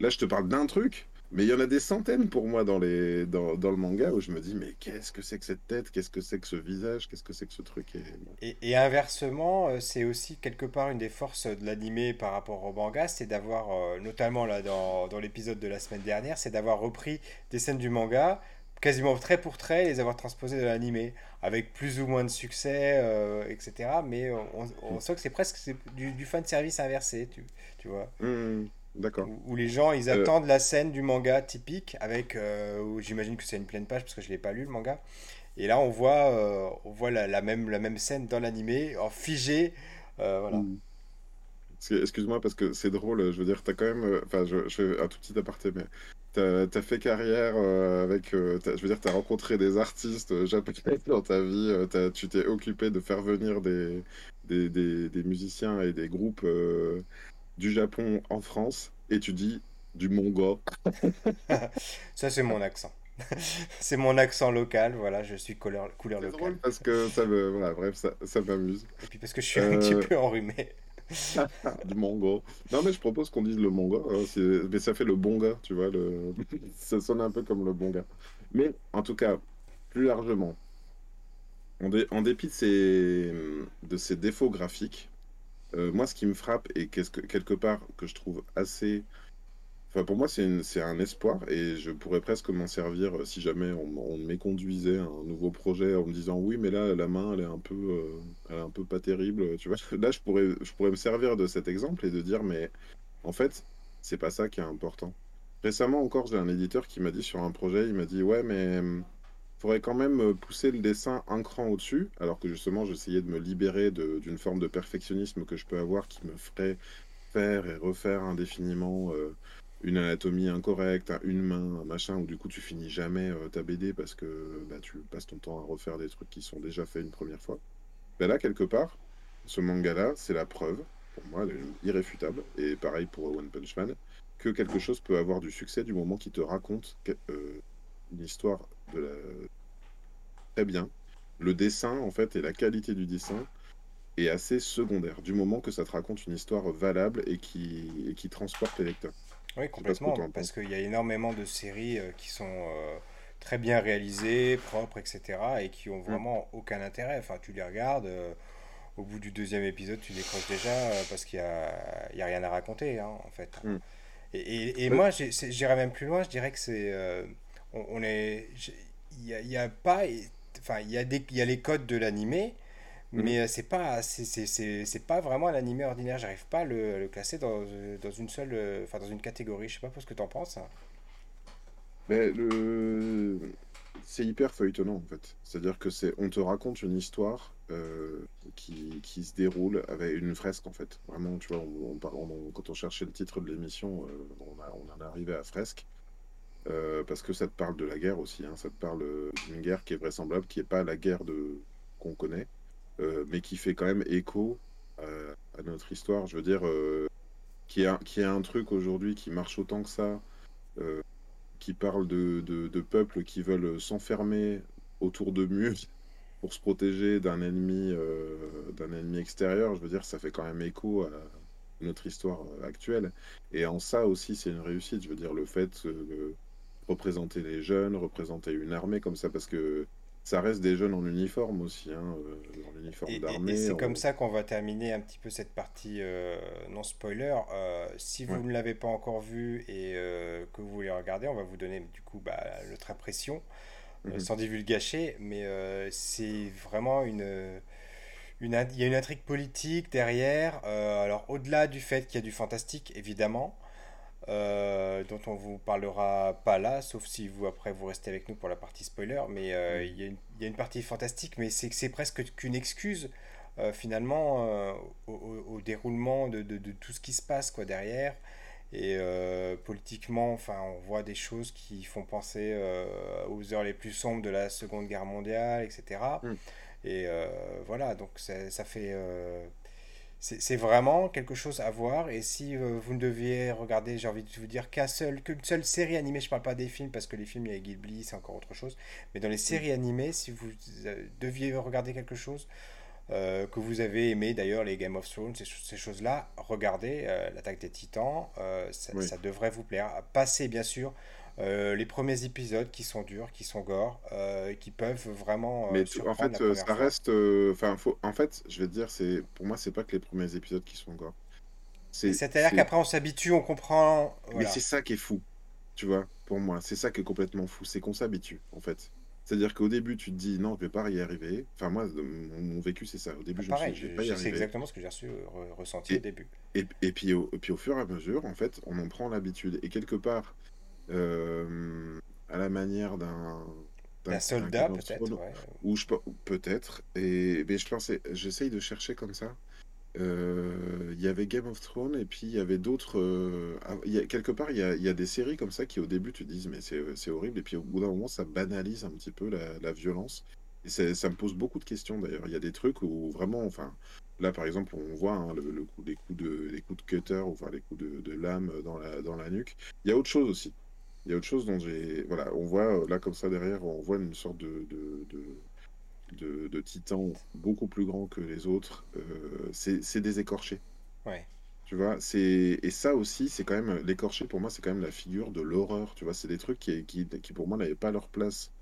là, je te parle d'un truc. Mais il y en a des centaines pour moi dans, les, dans, dans le manga où je me dis, mais qu'est-ce que c'est que cette tête? Qu'est-ce que c'est que ce visage? Qu'est-ce que c'est que ce truc?
Et, et, inversement, euh, c'est aussi quelque part une des forces de l'animé par rapport au manga, c'est d'avoir, euh, notamment là dans, dans l'épisode de la semaine dernière, c'est d'avoir repris des scènes du manga, quasiment trait pour trait, et les avoir transposées dans l'animé, avec plus ou moins de succès, euh, etc. Mais on, on, sent que c'est presque du, du fan service inversé, tu, tu vois.
Mmh. D'accord.
Où, les gens, ils attendent la scène du manga typique, avec, j'imagine que c'est une pleine page, parce que je l'ai pas lu, le manga. Et là, on voit, on voit la, même, la même scène dans l'animé, en figé. voilà.
Mm. Excuse-moi parce que c'est drôle, je veux dire, t'as quand même. Enfin, je, fais un tout petit aparté, mais t'as as fait carrière avec. je veux dire, t'as rencontré des artistes japonais dans ta vie, tu t'es occupé de faire venir des, des, des, musiciens et des groupes du Japon en France, et tu dis du mongo.
Ça, c'est mon accent. c'est mon accent local, voilà, je suis couleur, couleur locale.
drôle parce que ça me. Voilà, bref, ça, ça m'amuse.
Et puis parce que je suis un petit peu enrhumé.
du mongo. Non, mais je propose qu'on dise le mongo. Hein, mais ça fait le bon gars, tu vois. Le... ça sonne un peu comme le bon gars. Mais en tout cas, plus largement, en, dépit de ces... de ces défauts graphiques, euh, moi, ce qui me frappe et que, quelque part que je trouve assez pour moi, c'est un espoir et je pourrais presque m'en servir euh, si jamais on, on m'éconduisait un nouveau projet en me disant oui, mais là, la main, elle est un peu, euh, un peu pas terrible. Là, je pourrais, me servir de cet exemple et de dire, mais en fait, c'est pas ça qui est important. Récemment encore, j'ai un éditeur qui m'a dit sur un projet, il m'a dit ouais, mais faudrait quand même euh, pousser le dessin un cran au-dessus, alors que justement, j'essayais de me libérer d'une forme de perfectionnisme que je peux avoir qui me ferait faire et refaire indéfiniment une anatomie incorrecte, une main, machin, où du coup tu finis jamais euh, ta BD parce que bah, tu passes ton temps à refaire des trucs qui sont déjà faits une première fois. Ben là, quelque part, ce manga-là, c'est la preuve, pour moi, irréfutable, et pareil pour One Punch Man, que quelque chose peut avoir du succès du moment qu'il te raconte euh, une histoire de la... très bien. Le dessin, en fait, et la qualité du dessin est assez secondaire, du moment que ça te raconte une histoire valable et qui, et qui transporte les lecteurs.
Oui, complètement, parce qu'il y a énormément de séries euh, qui sont euh, très bien réalisées, propres, etc., et qui ont mm. vraiment aucun intérêt. Enfin, tu les regardes, euh, au bout du deuxième épisode, tu décroches déjà parce qu'il n'y a, y a rien à raconter, hein, en fait. Mm. Et, et, moi, j'irais même plus loin, je dirais que c'est... on, est... Il n'y a, a, pas... Enfin, il y, a des, il y a les codes de l'animé, Mhm. Mais euh, c'est pas c'est pas vraiment l'animé ordinaire. J'arrive pas à le, le classer dans, euh, dans, une seule euh, enfin dans une catégorie. Je sais pas ce que tu en penses. Hein.
Mais le c'est hyper feuilletonnant en fait. C'est-à-dire que c'est on te raconte une histoire qui, qui, se déroule avec une fresque en fait. Vraiment, tu vois, on, on, quand on cherchait le titre de l'émission, on, a, on en est arrivé à fresque. Parce que ça te parle de la guerre aussi, hein. ça te parle d'une guerre qui est vraisemblable, qui n'est pas la guerre de qu'on connaît, euh, mais qui fait quand même écho euh, à, notre histoire. Je veux dire, euh, qui est, un, qui un truc aujourd'hui qui marche autant que ça, qui parle de, de, peuples qui veulent s'enfermer autour de murs pour se protéger d'un ennemi, d'un ennemi extérieur. Je veux dire, ça fait quand même écho à notre histoire actuelle. Et en ça aussi, c'est une réussite. Je veux dire, le fait de représenter les jeunes, représenter une armée comme ça, parce que ça reste des jeunes en uniforme aussi, hein, euh, en uniforme d'armée. Et,
c'est comme ça qu'on va terminer un petit peu cette partie euh, non spoiler. Euh, si vous ne l'avez pas encore vu et que vous voulez regarder, on va vous donner du coup bah, notre impression, mhm. sans divulgacher, mais c'est vraiment une, une, il y a une intrigue politique derrière. alors au-delà du fait qu'il y a du fantastique, évidemment. Euh, dont on vous parlera pas là, sauf si vous après vous restez avec nous pour la partie spoiler. Mais euh, il y, a une partie fantastique, mais c'est que c'est presque qu'une excuse euh, finalement au, déroulement de, de, tout ce qui se passe quoi derrière. Et politiquement, enfin, on voit des choses qui font penser aux heures les plus sombres de la Seconde Guerre mondiale, etc. Et mm. voilà, donc ça, ça fait c'est vraiment quelque chose à voir. Et si euh, vous ne deviez regarder, j'ai envie de vous dire qu'une seule, seule série animée, je parle pas des films parce que les films, il y a Ghibli, c'est encore autre chose. Mais dans les séries animées, si vous euh, deviez regarder quelque chose euh, que vous avez aimé, d'ailleurs, les Game of Thrones, ces, choses-là, regardez l'attaque des titans, ça, ça, devrait vous plaire. Passez, bien sûr, les premiers épisodes qui sont durs, qui sont gore, euh, qui peuvent vraiment.
Euh, Mais en fait, ça reste. Enfin, en fait, je vais te dire, c'est pour moi, c'est pas que les premiers épisodes qui sont gore.
C'est-à-dire qu'après, on s'habitue, on comprend.
Mais c'est ça qui est fou, tu vois, pour moi. C'est ça qui est complètement fou, c'est qu'on s'habitue, en fait. C'est-à-dire qu'au début, tu te dis non, je vais pas y arriver. Enfin, moi, mon, vécu, c'est ça. Au début, je
me suis dit, je vais pas y arriver. C'est exactement ce que j'ai reçu, ressenti au début.
Et, et, puis, au, puis, au fur et à mesure, en fait, on en prend l'habitude. Et quelque part, euh, à la manière d'un.
D'un soldat, peut-être.
Ou je peut-être. Et mais je pensais, j'essaye de chercher comme ça. Euh, il y avait Game of Thrones et puis il y avait d'autres. Euh, quelque part, il y a, y a, des séries comme ça qui au début tu te dis mais c'est horrible et puis au bout d'un moment ça banalise un petit peu la, la violence. Et ça me pose beaucoup de questions d'ailleurs. Il y a des trucs où vraiment, enfin, là par exemple, on voit hein, le, coup, les coups de, les coups de cutter, enfin les coups de, de lame dans la, dans la nuque. Il y a autre chose aussi. Il y a autre chose dont j'ai. Voilà, on voit là comme ça derrière, on voit une sorte de, de, de, de titan beaucoup plus grand que les autres. Euh, c'est des écorchés.
Ouais.
Tu vois, c'est et ça aussi, c'est quand même l'écorché pour moi, c'est quand même la figure de l'horreur. Tu vois, c'est des trucs qui, qui, qui pour moi n'avaient pas leur place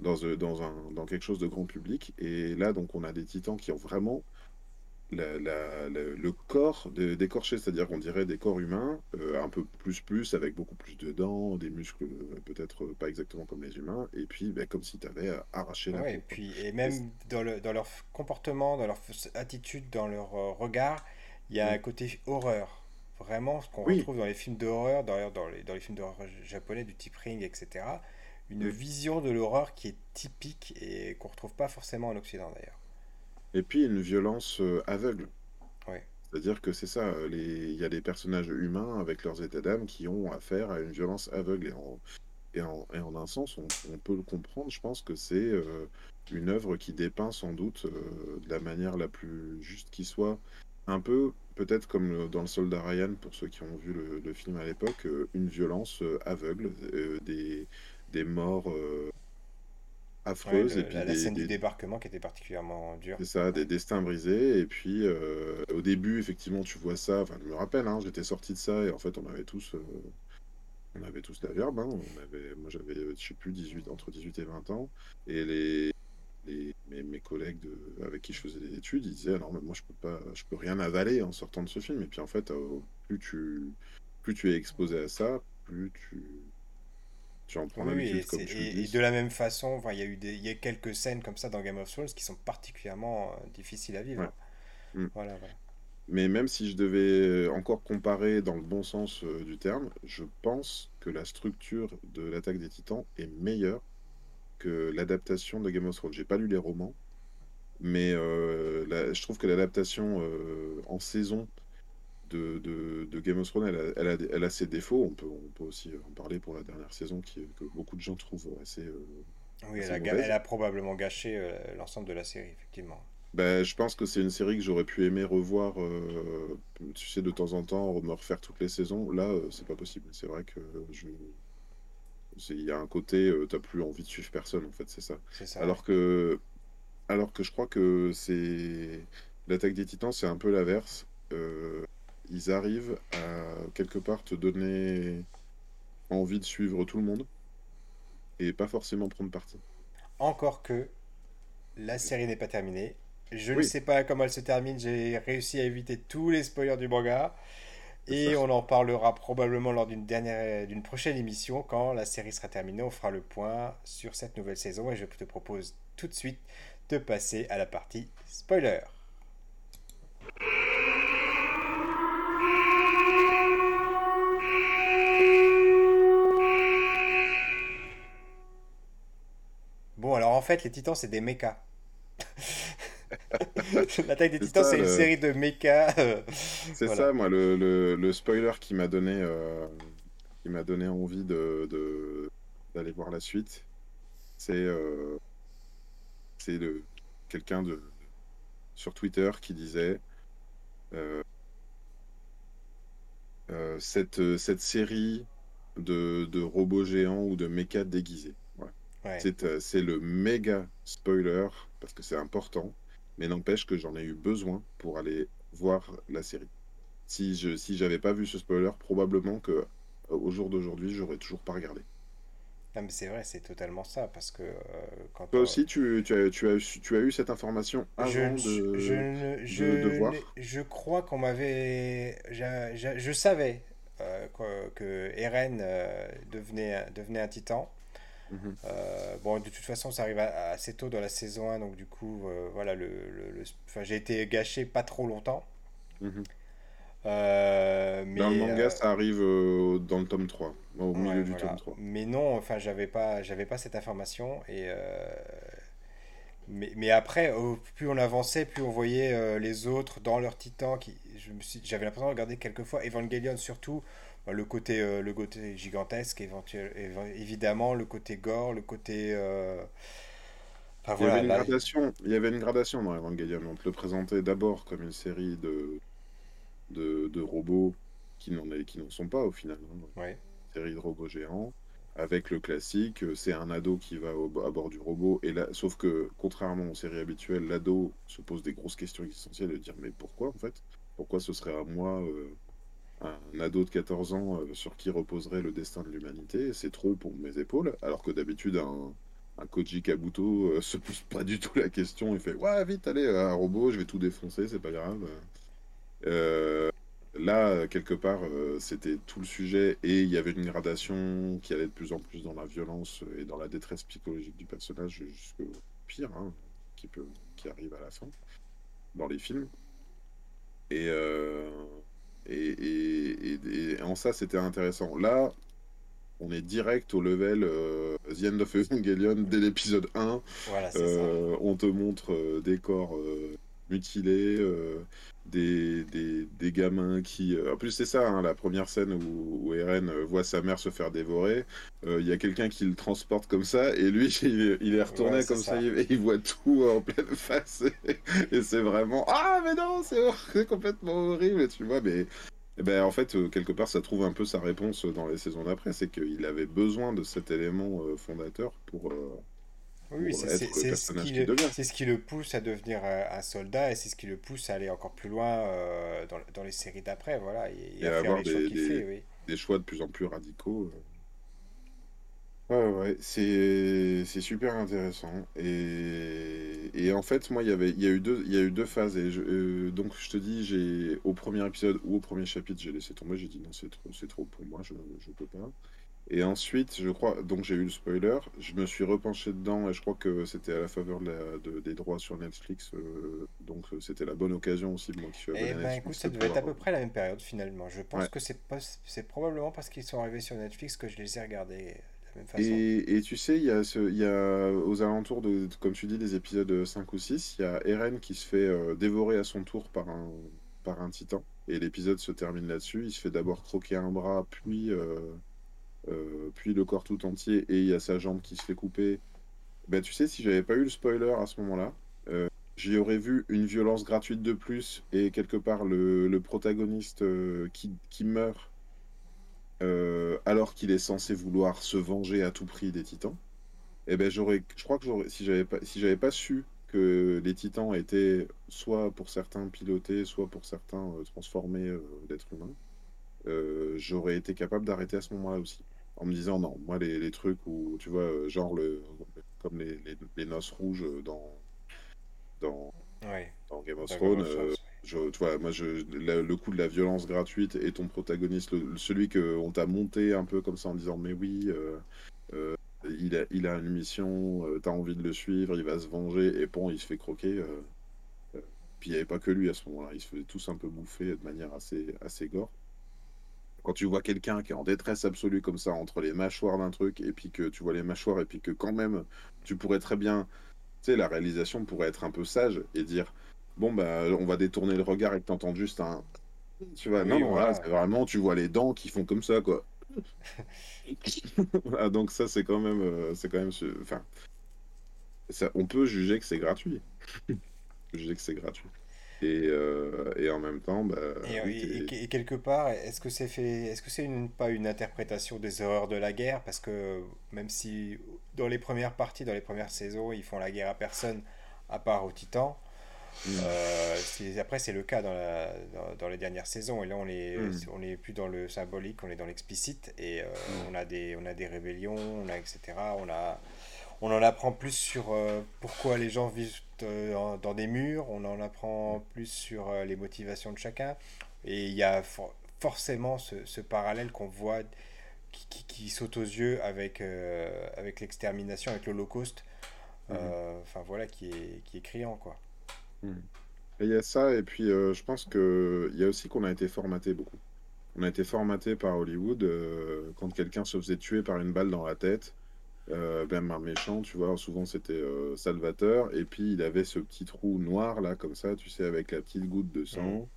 dans, euh, dans, un, dans quelque chose de grand public. Et là, donc, on a des titans qui ont vraiment le corps d'écorché, c'est-à-dire qu'on dirait des corps humains, euh, un peu plus plus, avec beaucoup plus de dents, des muscles euh, peut-être pas exactement comme les humains, et puis ben, comme si tu avais euh, arraché la
Et, puis, et même dans, le, dans leur comportement, dans leur attitude, dans leur regard, il y a un côté horreur. Vraiment, ce qu'on retrouve dans les films d'horreur, dans, dans, les, dans les films d'horreur japonais du type Ring, etc. Une vision de l'horreur qui est typique et qu'on retrouve pas forcément en Occident d'ailleurs.
Et puis une violence euh, aveugle. C'est-à-dire que c'est ça, il y a des personnages humains avec leurs états d'âme qui ont affaire à une violence aveugle. Et en, et en, un sens, on, peut le comprendre. Je pense que c'est euh, une œuvre qui dépeint sans doute euh, de la manière la plus juste qui soit. Un peu, peut-être comme dans Le Soldat Ryan, pour ceux qui ont vu le, film à l'époque, une violence aveugle, des, des morts affreuse. et
puis la, scène du débarquement qui était particulièrement dure.
C'est ça, des destins brisés. Et puis euh, au début, effectivement, tu vois ça. Enfin, je me rappelle, hein, j'étais sorti de ça et en fait, on avait tous, euh, on avait tous la verbe. Hein. on avait, moi, j'avais, je sais plus, 18, entre 18 et 20 ans. Et les, les mes, mes, collègues de, avec qui je faisais des études, ils disaient alors moi je peux pas, je peux rien avaler en sortant de ce film. Et puis en fait, euh, plus tu, plus tu es exposé à ça, plus tu
tu en prends et, comme tu et, de la même façon, il y, a eu des, y a quelques scènes comme ça dans Game of Thrones qui sont particulièrement euh, difficiles à vivre.
Mm. Voilà, Mais même si je devais encore comparer dans le bon sens euh, du terme, je pense que la structure de l'attaque des titans est meilleure que l'adaptation de Game of Thrones. J'ai pas lu les romans, mais euh, je trouve que l'adaptation en saison de, de, Game of Thrones, elle a, elle, a, ses défauts. On peut, on peut aussi en parler pour la dernière saison, qui, que beaucoup de gens trouvent assez. Euh,
oui, elle, a, elle, a, probablement gâché euh, l'ensemble de la série, effectivement.
Ben, je pense que c'est une série que j'aurais pu aimer revoir, euh, tu sais, de temps en temps, me refaire toutes les saisons. Là, c'est pas possible. C'est vrai que je. Il y a un côté, t'as plus envie de suivre personne, en fait, c'est ça. ça. Alors que. Alors que je crois que c'est. L'attaque des titans, c'est un peu l'inverse. Euh, ils arrivent à quelque part te donner envie de suivre tout le monde et pas forcément prendre parti.
Encore que la série n'est pas terminée. Je ne sais pas comment elle se termine. J'ai réussi à éviter tous les spoilers du manga. Et on en parlera probablement lors d'une dernière, d'une prochaine émission quand la série sera terminée. On fera le point sur cette nouvelle saison et je te propose tout de suite de passer à la partie spoiler. Alors en fait, les titans, c'est des mechas. L'attaque des titans, c'est une série de mechas. Euh,
c'est ça, moi, le, le, spoiler qui m'a donné, euh, qui m'a donné envie de, d'aller voir la suite. C'est euh, c'est de quelqu'un de sur Twitter qui disait cette, cette série de, de robots géants ou de mechas déguisés. Euh, c'est le méga spoiler parce que c'est important, mais n'empêche que j'en ai eu besoin pour aller voir la série. Si je si j'avais pas vu ce spoiler, probablement que euh, au jour d'aujourd'hui, j'aurais toujours pas regardé.
Non, mais c'est vrai, c'est totalement ça, parce que euh,
quand Toi aussi, tu, tu, as, tu, as, tu as eu cette information avant de,
je, je, de, voir Je crois qu'on m'avait... Je, savais que, que Eren devenait, devenait un titan.
Mhm.
Euh, bon, de toute façon, ça arrive assez tôt dans la saison 1, donc du coup, euh, voilà, le, le- le- enfin, j'ai été gâché pas trop longtemps.
Mhm.
Euh,
Dans le manga, ça arrive euh, dans le tome 3, au
ouais,
milieu du
voilà.
tome 3.
Mais non, enfin, j'avais pas, j'avais pas cette information. Et, euh, mais, mais après, plus on avançait, plus on voyait euh, les autres dans leur titan. Qui, je me suis, j'avais l'impression de regarder quelques fois Evangelion surtout. Bah, Le côté, euh, le côté gigantesque, éventuel, évi- évidemment, le côté gore, le côté. euh, Enfin
Il y avait une
là,
gradation, il y avait une gradation dans Evangelion. On te le présentait d'abord comme une série de, de, de robots qui n'en qui n'en sont pas au final. hein.
ouais,
Une série de robots géants. Avec le classique, euh, c'est un ado qui va au- à bord du robot. Et là, sauf que, contrairement aux séries habituelles, l'ado se pose des grosses questions existentielles de dire mais pourquoi en fait? Pourquoi ce serait à moi, euh, un ado de 14 ans, euh, sur qui reposerait le destin de l'humanité? C'est trop pour mes épaules. Alors que d'habitude, un, Koji Kabuto euh, se pose pas du tout la question. Il fait ouais, vite, allez, un robot, je vais tout défoncer, c'est pas grave. Euh, là, quelque part, c'était tout le sujet et il y avait une gradation qui allait de plus en plus dans la violence et dans la détresse psychologique du personnage jusqu'au pire, hein, qui qui arrive à la fin dans les films. Et, et, et- et- et en ça, c'était intéressant. Là, on est direct au level euh, The End of Evangelion dès l'épisode 1.
voilà, c'est ça.
Euh, on te montre euh, des corps mutilés, des, des, des gamins qui... euh, En plus, c'est ça, hein, la première scène où, où Eren euh, voit sa mère se faire dévorer. Euh, Il y a quelqu'un qui le transporte comme ça, et lui, il, il est retourné
Ouais,
comme ça,
ça.
et il voit tout en pleine face. Et, c'est vraiment... Ah, mais non, c'est complètement horrible, tu vois, mais... eh ben, en fait, quelque part, ça trouve un peu sa réponse dans les saisons d'après, c'est qu'il avait besoin de cet élément fondateur pour,
Oui, c'est ce ce qui le pousse à devenir euh, un soldat et c'est ce qui le pousse à aller encore plus loin euh, dans, dans les séries d'après, voilà, et, et
Et
à faire
avoir
choix
des, des-
fait, oui.
des choix de plus en plus radicaux. euh. Ouais, ouais, c'est c'est super intéressant. Et, et en fait, moi, il y avait, il y a eu deux, il y a eu deux phases. Et je- euh, donc, je te dis, j'ai au premier épisode ou au premier chapitre, j'ai laissé tomber. J'ai dit non, c'est trop, c'est trop pour moi, je, je peux pas. Et ensuite, je crois, donc j'ai eu le spoiler. Je me suis repenché dedans et je crois que c'était à la faveur de la- de- des droits sur Netflix. euh, donc, euh, c'était la bonne occasion aussi, moi qui suis abonné
Eh
à
ben écoute,
Netflix,
ça
de
devait être à peu près la même période finalement. Je pense
Ouais.
que c'est pas, c'est probablement parce qu'ils sont arrivés sur Netflix que je les ai regardés de la même façon.
Et, et tu sais, il y a ce, y a aux alentours de, comme tu dis, des épisodes 5 ou 6, il y a Eren qui se fait euh, dévorer à son tour par un, par un titan. Et l'épisode se termine là-dessus. Il se fait d'abord croquer un bras, puis, euh, euh, puis le corps tout entier, et il y a sa jambe qui se fait couper. Ben, tu sais, si j'avais pas eu le spoiler à ce moment-là, euh, j'y aurais vu une violence gratuite de plus, et quelque part le, protagoniste euh, qui, qui meurt alors qu'il est censé vouloir se venger à tout prix des titans, eh ben j'aurais, je crois que j'aurais, si j'avais pas, si j'avais pas su que les titans étaient soit pour certains pilotés, soit pour certains transformés d'êtres humains, j'aurais été capable d'arrêter à ce moment-là aussi, en me disant non, moi les, les trucs où tu vois, euh, genre le, comme les, les, les noces rouges dans dans,
Ouais,
dans Game of
dans Game
Thrones,
of Thrones,
euh,
ouais.
je, tu vois, moi, je, le, le coup de la violence gratuite et ton protagoniste, le- celui que on t'a monté un peu comme ça en disant, mais oui, euh, euh, il a, il a une mission, euh, t'as envie de le suivre, il va se venger, et bon, il se fait croquer. euh, euh, puis il n'y avait pas que lui à ce moment-là, ils se faisaient tous un peu bouffer de manière assez, assez gore. Quand tu vois quelqu'un qui est en détresse absolue comme ça, entre les mâchoires d'un truc, et puis que tu vois les mâchoires, et puis que quand même, tu pourrais très bien, tu sais, la réalisation pourrait être un peu sage et dire, bon, bah, on va détourner le regard et que t'entends juste un. Tu vois,
Oui,
non,
voilà.
c'est vraiment, tu vois les dents qui font comme ça, quoi. Voilà, donc ça, c'est quand même, euh, c'est quand même, enfin, ça, on peut juger que c'est gratuit. juger que c'est gratuit. Et, euh, et en même temps, bah,
Et, quelque part, est-ce que c'est fait, est-ce que c'est une, pas une interprétation des horreurs de la guerre? Parce que même si dans les premières parties, dans les premières saisons, ils font la guerre à personne à part aux titans,
Mm.
euh, après c'est le cas dans, la, dans, dans les dernières saisons. Et là, on est,
Mm.
on est plus dans le symbolique, on est dans l'explicite. Et euh,
Mm.
on a des, on a des rébellions, on a etc. On a, on en apprend plus sur euh, pourquoi les gens vivent euh, dans des murs, on en apprend plus sur euh, les motivations de chacun. Et il y a for- forcément ce, ce parallèle qu'on voit qui, qui, saute aux yeux avec, avec l'extermination, avec l'Holocauste. Mhm. Enfin voilà, qui est, qui est criant quoi.
Mhm. il y a ça, et puis je pense qu'il y a aussi qu'on a été formaté beaucoup. On a été formaté par Hollywood quand quelqu'un se faisait tuer par une balle dans la tête. Euh, même un méchant, tu vois, souvent c'était euh, Salvateur, et puis il avait ce petit trou noir là, comme ça, tu sais, avec la petite goutte de sang.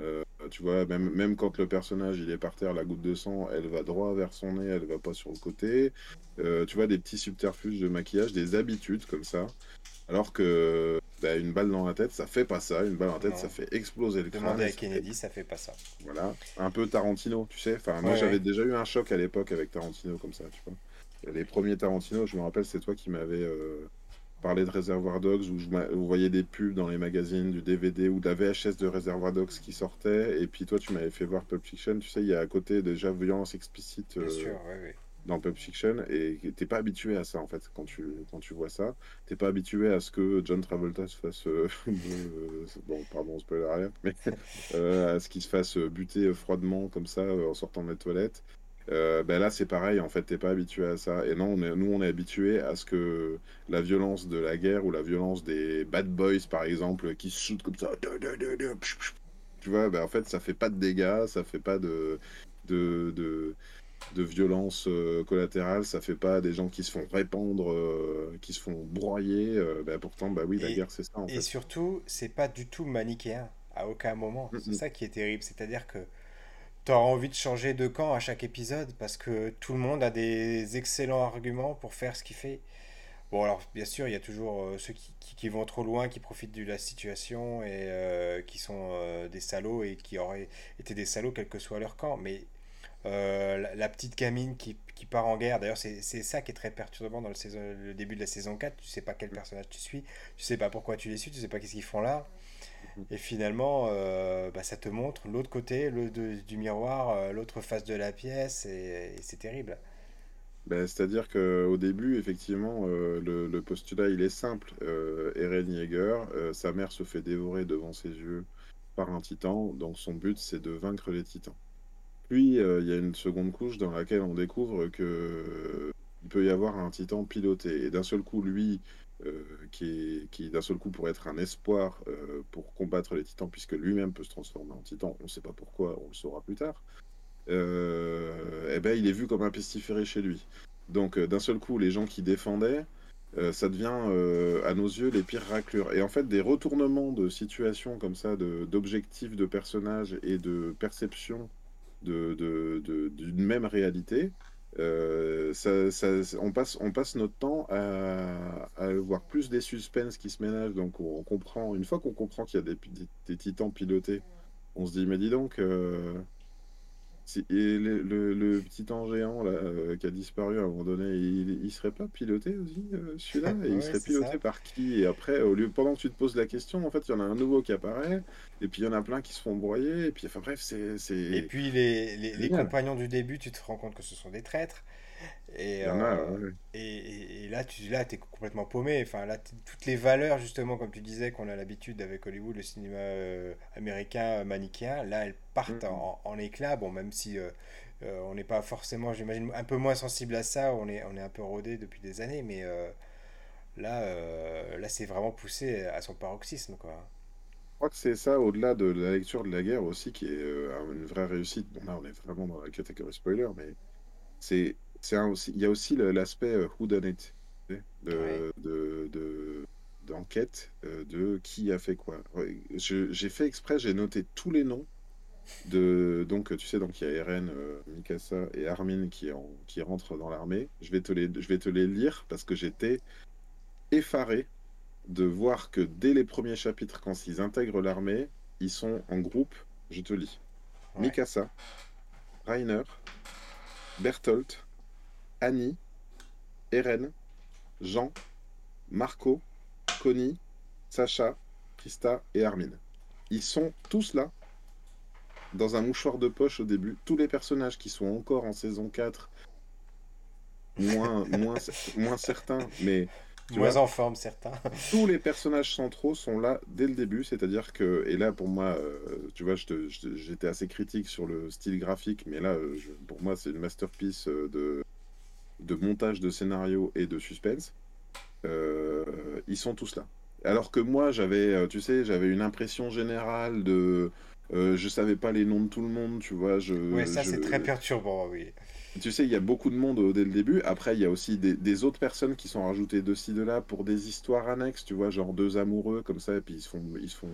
Euh, tu vois, même, même quand le personnage il est par terre, la goutte de sang, elle va droit vers son nez, elle va pas sur le côté. tu vois, des petits subterfuges de maquillage, des habitudes comme ça. Alors que bah, une balle dans la tête, ça fait pas ça. Une balle dans la tête, ça fait exploser le crâne.
À Kennedy, ça fait pas ça.
Voilà, un peu Tarantino, tu sais. Enfin, moi j'avais déjà eu un choc à l'époque avec Tarantino comme ça, tu vois. Les premiers Tarantino, je me rappelle, c'est toi qui m'avais euh, parlé de Reservoir Dogs, où je vous voyez des pubs dans les magazines, du DVD ou de la VHS de Reservoir Dogs qui sortait, et puis toi tu m'avais fait voir Pulp Fiction, tu sais, il y a à côté déjà violence explicite
euh, sûr, oui.
dans Pulp Fiction, et t'es pas habitué à ça en fait, quand tu, quand tu vois ça. T'es pas habitué à ce que John Travolta se fasse, euh, bon, pardon, spoiler rien, mais à ce qu'il se fasse buter froidement comme ça en sortant des toilettes. Euh, ben là, c'est pareil, en fait, t'es pas habitué à ça. Et non, nous, on est habitué à ce que la violence de la guerre ou la violence des bad boys, par exemple, qui se shootent comme ça, tu vois, ben, en fait, ça fait pas de dégâts, ça fait pas de, de, de, violence euh, collatérale, ça fait pas des gens qui se font répandre, euh, qui se font broyer. ben, pourtant, bah oui, la guerre, c'est ça, en
et surtout, c'est pas du tout manichéen, à aucun moment. C'est ça qui est terrible, c'est-à-dire que tu auras envie de changer de camp à chaque épisode parce que tout le monde a des excellents arguments pour faire ce qu'il fait. Bon, alors bien sûr, il y a toujours euh, ceux qui, qui, vont trop loin, qui profitent de la situation et euh, qui sont euh, des salauds et qui auraient été des salauds quel que soit leur camp. Mais la, petite gamine qui, qui part en guerre, d'ailleurs, c'est ça qui est très perturbant dans le, le début de la saison 4. Tu sais pas quel personnage tu suis, tu sais pas pourquoi tu les suis, tu sais pas qu'est-ce qu'ils font là. Et finalement, euh, bah, ça te montre l'autre côté le, du miroir, euh, l'autre face de la pièce, et, c'est terrible.
Ben, C'est-à-dire qu'au début, effectivement, euh, le, postulat, il est simple. Eren Yeager, sa mère se fait dévorer devant ses yeux par un titan, donc son but, c'est de vaincre les titans. Puis, il y a une seconde couche dans laquelle on découvre que il peut y avoir un titan piloté. Et d'un seul coup, lui, qui, qui d'un seul coup pourrait être un espoir euh, pour combattre les titans, puisque lui-même peut se transformer en titan. On ne sait pas pourquoi, on le saura plus tard. Euh, eh ben, il est vu comme un pestiféré chez lui. Donc, d'un seul coup, les gens qui défendaient, ça devient à nos yeux les pires raclures. Et en fait, des retournements de situation comme ça, d'objectifs de, personnages et de perception d'une de, de, même réalité, euh, on, passe, on passe notre temps à, voir plus des suspens qui se ménagent. Donc on, comprend, une fois qu'on comprend qu'il y a des, titans pilotés, on se dit mais dis donc, euh, et le, petit ange géant là, euh, qui a disparu à un moment donné, il, il serait pas piloté aussi euh, celui-là? Et il serait piloté par qui? Et après, au lieu, pendant que tu te poses la question, en fait, il y en a un nouveau qui apparaît, et puis il y en a plein qui se font broyer, et puis enfin bref, c'est.
Et puis les, les, les compagnons du début, tu te rends compte que ce sont des traîtres. Et, euh, et, et, là, tu là, es complètement paumé. Enfin, là, toutes les valeurs, justement, comme tu disais, qu'on a l'habitude avec Hollywood, le cinéma euh, américain manichéen, là, elles partent mm-hmm. en, éclat. Bon, même si euh, on n'est pas forcément, j'imagine, un peu moins sensible à ça, on est, on est un peu rodé depuis des années, mais là, là c'est vraiment poussé à son paroxysme, quoi.
Je crois que c'est ça, au-delà de la lecture de la guerre aussi, qui est une vraie réussite. Bon, là, on est vraiment dans la catégorie spoiler, mais c'est il y a aussi l'aspect euh, who done it de, de, d'enquête euh, de qui a fait quoi. J'ai fait exprès, j'ai noté tous les noms de donc tu sais donc il y a Eren, euh, Mikasa et Armin qui en, qui rentrent dans l'armée. Je vais te les je vais te les lire parce que j'étais effaré de voir que dès les premiers chapitres quand ils intègrent l'armée, ils sont en groupe. Je te lis. Mikasa, Rainer, Bertolt, Annie, Eren, Jean, Marco, Connie, Sacha, Krista et Armin. Ils sont tous là, dans un mouchoir de poche au début. Tous les personnages qui sont encore en saison 4, moins, moins, moins certains, mais
Moins en forme, certains.
tous les personnages centraux sont là dès le début, c'est-à-dire que, et là pour moi, euh, tu vois, j'étais assez critique sur le style graphique, mais là, euh, pour moi, c'est une masterpiece euh, de, de montage de scénario et de suspense. ils sont tous là. Alors que moi, j'avais, tu sais, j'avais une impression générale de, je savais pas les noms de tout le monde, tu vois. Je,
oui, ça c'est très perturbant, oui.
Tu sais, il y a beaucoup de monde dès le début. Après, il y a aussi des, autres personnes qui sont rajoutées de ci, de là pour des histoires annexes, tu vois, genre deux amoureux comme ça, et puis ils se font, ils font,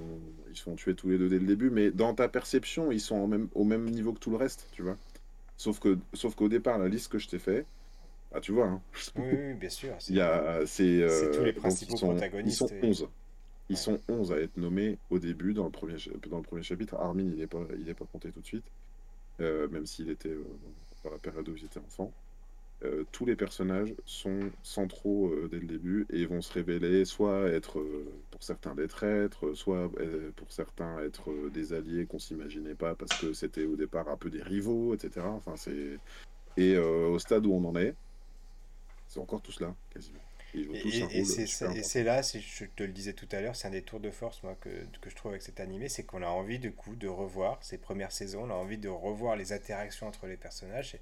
ils font tuer tous les deux dès le début. Mais dans ta perception, ils sont au même, au même niveau que tout le reste, tu vois. Sauf que, sauf qu'au départ, la liste que je t'ai fait, ah, tu vois. Hein.
Oui, bien sûr.
Il y a, c'est,
euh, tous les principaux ils sont, protagonistes.
Ils sont 11. Ils sont 11 à être nommés au début dans le premier, dans le premier chapitre. Armin, il n'est pas, il est pas compté tout de suite, euh, même s'il était. Euh, dans la période où j'étais enfant. Tous les personnages sont centraux dès le début et vont se révéler soit être pour certains des traîtres, soit pour certains être des alliés qu'on s'imaginait pas parce que c'était au départ un peu des rivaux, etc. Enfin, c'est et au stade où on en est, c'est encore tout cela quasiment.
Et, c'est là, si je te le disais tout à l'heure, c'est un des tours de force moi, que, que je trouve avec cet animé, c'est qu'on a envie de coup de revoir ces premières saisons, on a envie de revoir les interactions entre les personnages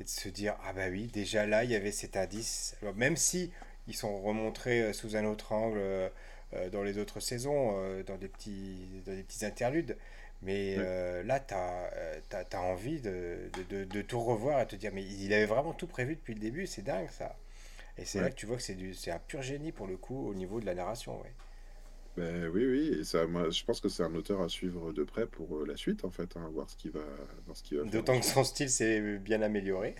et, de se dire ah bah oui, déjà là il y avait cet indice, même si ils sont remontrés euh, sous un autre angle euh, euh, dans les autres saisons, dans des petits dans des petits interludes. Mais là, tu as, as, envie de, de, de, tout revoir et te dire, mais il avait vraiment tout prévu depuis le début, c'est dingue ça. Et c'est là que tu vois que c'est un pur génie pour le coup au niveau de la narration. Ouais.
Ben, oui, oui, et ça, moi, je pense que c'est un auteur à suivre de près pour euh, la suite, en fait, hein, voir ce qu'il va, voir ce va
D'autant que son style s'est bien amélioré.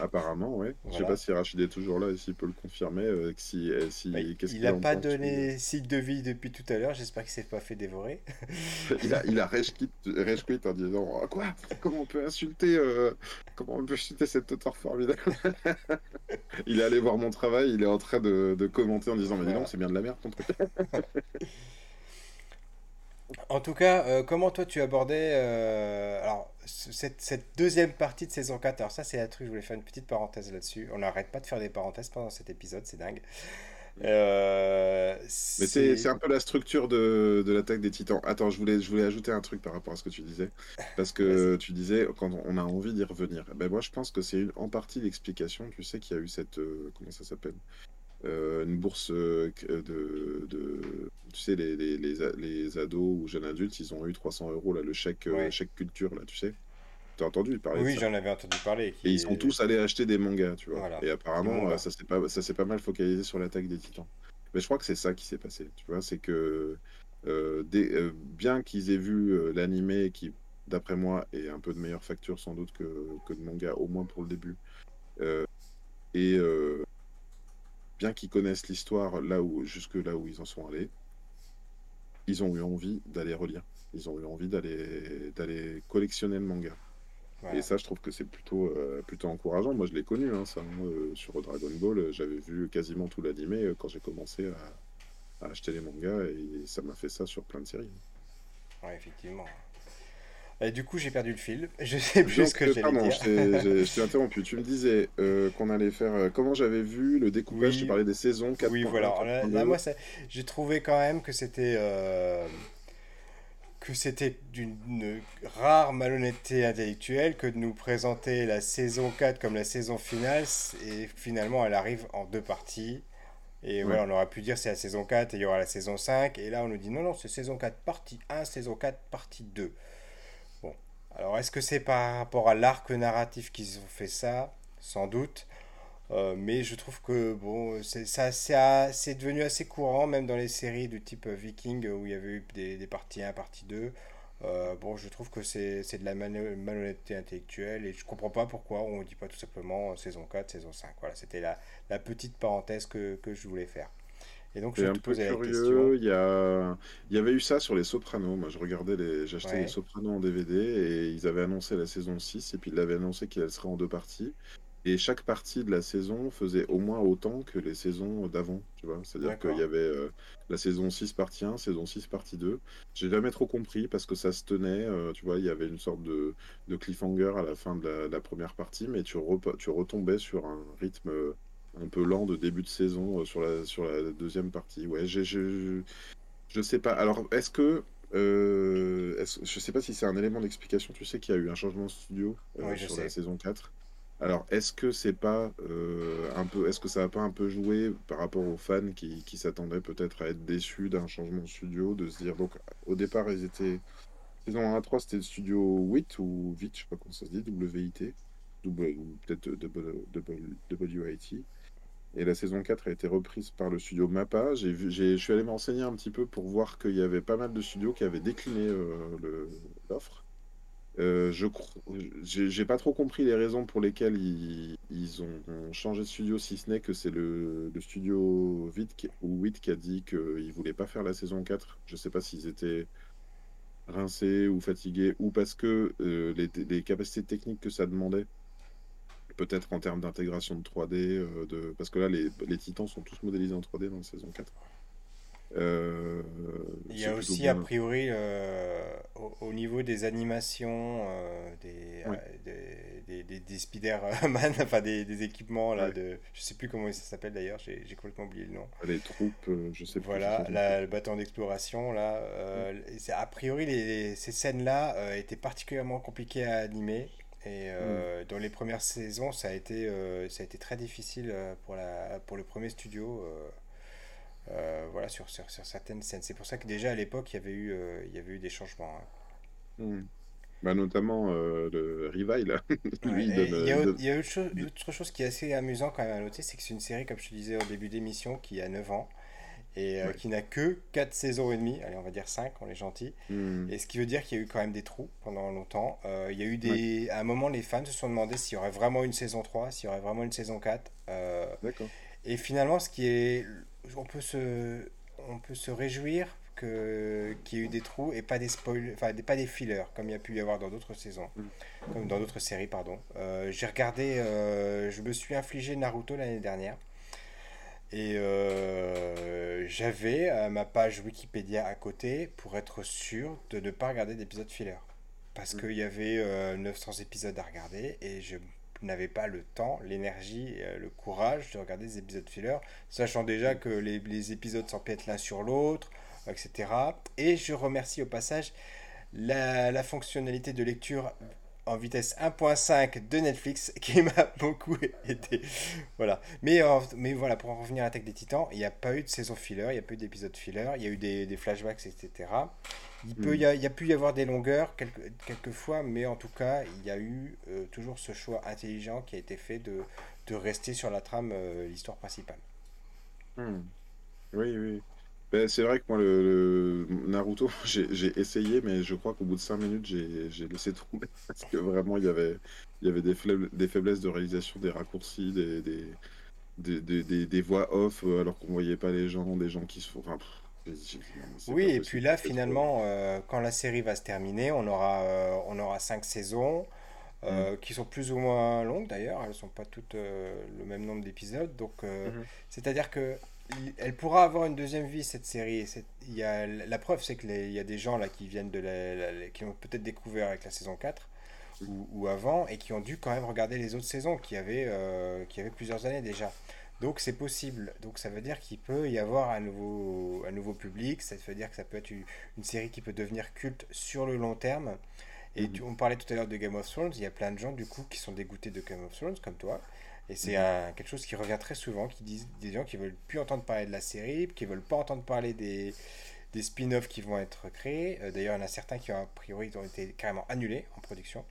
Apparemment, oui. Je sais pas si Rachid est toujours là et s'il peut le confirmer. Euh, si, euh, si,
bah, il n'a pas donné signe de vie depuis tout à l'heure, j'espère qu'il s'est pas fait dévorer.
il a, il a rage quit, en disant oh, Quoi? Comment on peut insulter Comment on peut insulter cet auteur formidable? Il est allé voir mon travail, il est en train de, de commenter en disant Mais dis donc, c'est bien de la merde ton truc.
En tout cas, euh, comment toi tu abordais euh, alors, cette, cette, deuxième partie de saison 4 Alors ça c'est un truc, je voulais faire une petite parenthèse là-dessus. On n'arrête pas de faire des parenthèses pendant cet épisode, c'est dingue.
Euh, Mais c'est un peu la structure de, de l'attaque des titans. Attends, je voulais, je voulais ajouter un truc par rapport à ce que tu disais. Parce que tu disais, quand on a envie d'y revenir. Ben moi je pense que c'est en partie l'explication, tu sais, qu'il y a eu cette... comment ça s'appelle? Euh, une bourse euh, de, de, tu sais les, les, les, ados ou jeunes adultes ils ont eu 300 euros là le chèque euh, chèque culture là tu sais. T'as entendu
parler oui j'en avais entendu parler
et ils sont tous allés acheter des mangas tu vois. Et apparemment ça s'est pas ça s'est pas mal focalisé sur l'attaque des titans. Mais je crois que c'est ça qui s'est passé tu vois c'est que des, bien qu'ils aient vu l'animé qui d'après moi est un peu de meilleure facture sans doute que, que de manga au moins pour le début et bien qu'ils connaissent l'histoire là où jusque là où ils en sont allés, ils ont eu envie d'aller relire. Ils ont eu envie d'aller d'aller collectionner le manga. Et ça, je trouve que c'est plutôt euh, plutôt encourageant. Moi, je l'ai connu, hein, ça, euh, sur Dragon Ball. J'avais vu quasiment tout l'animé euh, quand j'ai commencé à, à, acheter les mangas, et ça m'a fait ça sur plein de séries.
Ouais, effectivement du coup, j'ai perdu le fil. Je sais plus ce que
j'allais dire. je t'ai interrompu. Tu me disais euh, qu'on allait faire. Euh, comment j'avais vu le découpage? Tu parlais des saisons.
4 oui, voilà. là, moi, j'ai trouvé quand même que c'était. Euh, que c'était d'une rare malhonnêteté intellectuelle que de nous présenter la saison 4 comme la saison finale et finalement elle arrive en deux parties. Et voilà, on aurait pu dire c'est la saison 4 et il y aura la saison 5. Et là, on nous dit non, non, c'est saison 4 partie 1, saison 4 partie 2. Alors, est-ce que c'est par rapport à l'arc narratif qu'ils ont fait ça? Sans doute. Euh, mais je trouve que bon, c'est, ça, c'est, devenu assez courant, même dans les séries du type Viking, où il y avait eu des, parties 1, partie 2. Euh, bon, je trouve que c'est, de la malhonnêteté intellectuelle et je comprends pas pourquoi on ne dit pas tout simplement saison 4, saison 5. Voilà, c'était la, la petite parenthèse que, que je voulais faire.
Et donc, je vais te poser la question. Il y, a... il y avait eu ça sur les Sopranos. Moi, je regardais les... J'achetais les Sopranos en DVD et ils avaient annoncé la saison 6 et puis ils avaient annoncé qu'elle serait en deux parties. Et chaque partie de la saison faisait au moins autant que les saisons d'avant, tu vois. C'est-à-dire qu'il y avait euh, la saison 6 partie 1, saison 6 partie 2. J'ai jamais trop compris parce que ça se tenait, euh, tu vois, il y avait une sorte de, cliffhanger à la fin de la, première partie, mais tu, tu retombais sur un rythme un peu lent de début de saison sur la, sur la deuxième partie. Ouais, je, je, je sais pas. Alors, est-ce que. Euh, je sais pas si c'est un élément d'explication. Tu sais qu'il y a eu un changement de studio sur la saison 4. Alors, est-ce que c'est pas un peu, est-ce que ça a pas un peu joué par rapport aux fans qui, qui s'attendaient peut-être à être déçus d'un changement de studio, de se dire donc au départ ils étaient saison 1 à 3 c'était le studio 8 ou 8, je sais pas comment ça se dit, WIT, ou peut-être WIT. Et la saison 4 a été reprise par le studio Mappa. Je suis allé m'enseigner un petit peu pour voir qu'il y avait pas mal de studios qui avaient décliné l'offre. Euh, je j'ai pas trop compris les raisons pour lesquelles ils, ont changé de studio, si ce n'est que c'est le, studio 8 qui, ou 8 qui a dit qu'ils voulaient pas faire la saison 4. Je sais pas s'ils étaient rincés ou fatigués ou parce que euh, les, capacités techniques que ça demandait, peut-être en termes d'intégration de 3D, euh, de... parce que là les, les, titans sont tous modélisés en 3D dans la saison 4.
Euh, il y a aussi, a priori, euh, au, niveau des animations, euh, des, des, des, Spider-Man, enfin des, équipements, là, de, je sais plus comment ça s'appelle d'ailleurs, j'ai complètement oublié le nom.
Les troupes, je sais
plus. Voilà, le bâton d'exploration, là. A priori, les, ces scènes-là étaient particulièrement compliquées à animer. Et dans les premières saisons, ça a été, ça a été très difficile pour, la, pour le premier studio. Euh, voilà, sur, sur, certaines scènes. C'est pour ça que déjà à l'époque, il, y avait eu, euh, il y avait eu des changements. Hein.
Hmm. Bah, notamment euh, le Revive.
il, y a, autre, chose, autre chose qui est assez amusant quand même à noter, c'est que c'est une série, comme je te disais au début d'émission, qui a 9 ans et qui n'a que 4 saisons et demie, allez on va dire 5, on est gentil. Hmm. Et ce qui veut dire qu'il y a eu quand même des trous pendant longtemps. il y a eu des... À un moment, les fans se sont demandé s'il y aurait vraiment une saison 3, s'il y aurait vraiment une saison 4. D'accord. Et finalement, ce qui est on peut se, on peut se réjouir que, qu'il y ait eu des trous et pas des spoilers, enfin pas des fillers comme il y a pu y avoir dans d'autres saisons, mm. comme dans d'autres séries, pardon. Euh, j'ai regardé, euh, je me suis infligé Naruto l'année dernière. Et euh, j'avais ma page Wikipédia à côté pour être sûr de ne pas regarder d'épisodes filler. Parce mm. qu'il y avait 900 épisodes à regarder et je n'avais pas le temps, l'énergie, euh, le courage de regarder des épisodes filler, sachant déjà que les, les épisodes s'empiètent l'un sur l'autre, etc. Et je remercie au passage la, la fonctionnalité de lecture en vitesse 1.5 de Netflix qui m'a beaucoup aidé. Voilà. Mais, euh, mais voilà, pour en revenir à l'attaque des titans, il n'y a pas eu de saison filler, il n'y a pas eu d'épisode filler, il y a eu des, flashbacks, etc. Il, peut, y a, pu y avoir des longueurs quelques, quelquefois, mais en tout cas, il y a eu euh, toujours ce choix intelligent qui a été fait de, de rester sur la trame, euh, l'histoire principale.
Hmm. Oui, oui. Ben, c'est vrai que moi, le, Naruto, j'ai essayé, mais je crois qu'au bout de 5 minutes, j'ai laissé tomber. Parce que vraiment, il y avait, il y avait des, des faiblesses de réalisation, des raccourcis, des, des, des, des, voix off, euh, alors qu'on voyait pas les gens, des gens qui se font. Enfin,
oui, et puis là, finalement, euh, quand la série va se terminer, on aura, euh, on aura cinq saisons, euh, mm. qui sont plus ou moins longues d'ailleurs, elles ne sont pas toutes le même nombre d'épisodes. Donc, mm-hmm. c'est-à-dire que elle pourra avoir une deuxième vie cette série. Il y a, la preuve, c'est qu'il y a des gens là qui viennent de la, qui ont peut-être découvert avec la saison 4 mm. ou, ou, avant et qui ont dû quand même regarder les autres saisons qui avaient, qui avaient plusieurs années déjà. Donc c'est possible. Donc ça veut dire qu'il peut y avoir un nouveau, un nouveau public. Ça veut dire que ça peut être une, série qui peut devenir culte sur le long terme. Et mhm. on parlait tout à l'heure de Game of Thrones. Il y a plein de gens du coup qui sont dégoûtés de Game of Thrones comme toi. Et c'est mhm. quelque chose qui revient très souvent, qui disent des gens qui veulent plus entendre parler de la série, qui veulent pas entendre parler des, des spin-offs qui vont être créés. Euh, d'ailleurs, il y en a certains qui ont a priori ont été carrément annulés en production.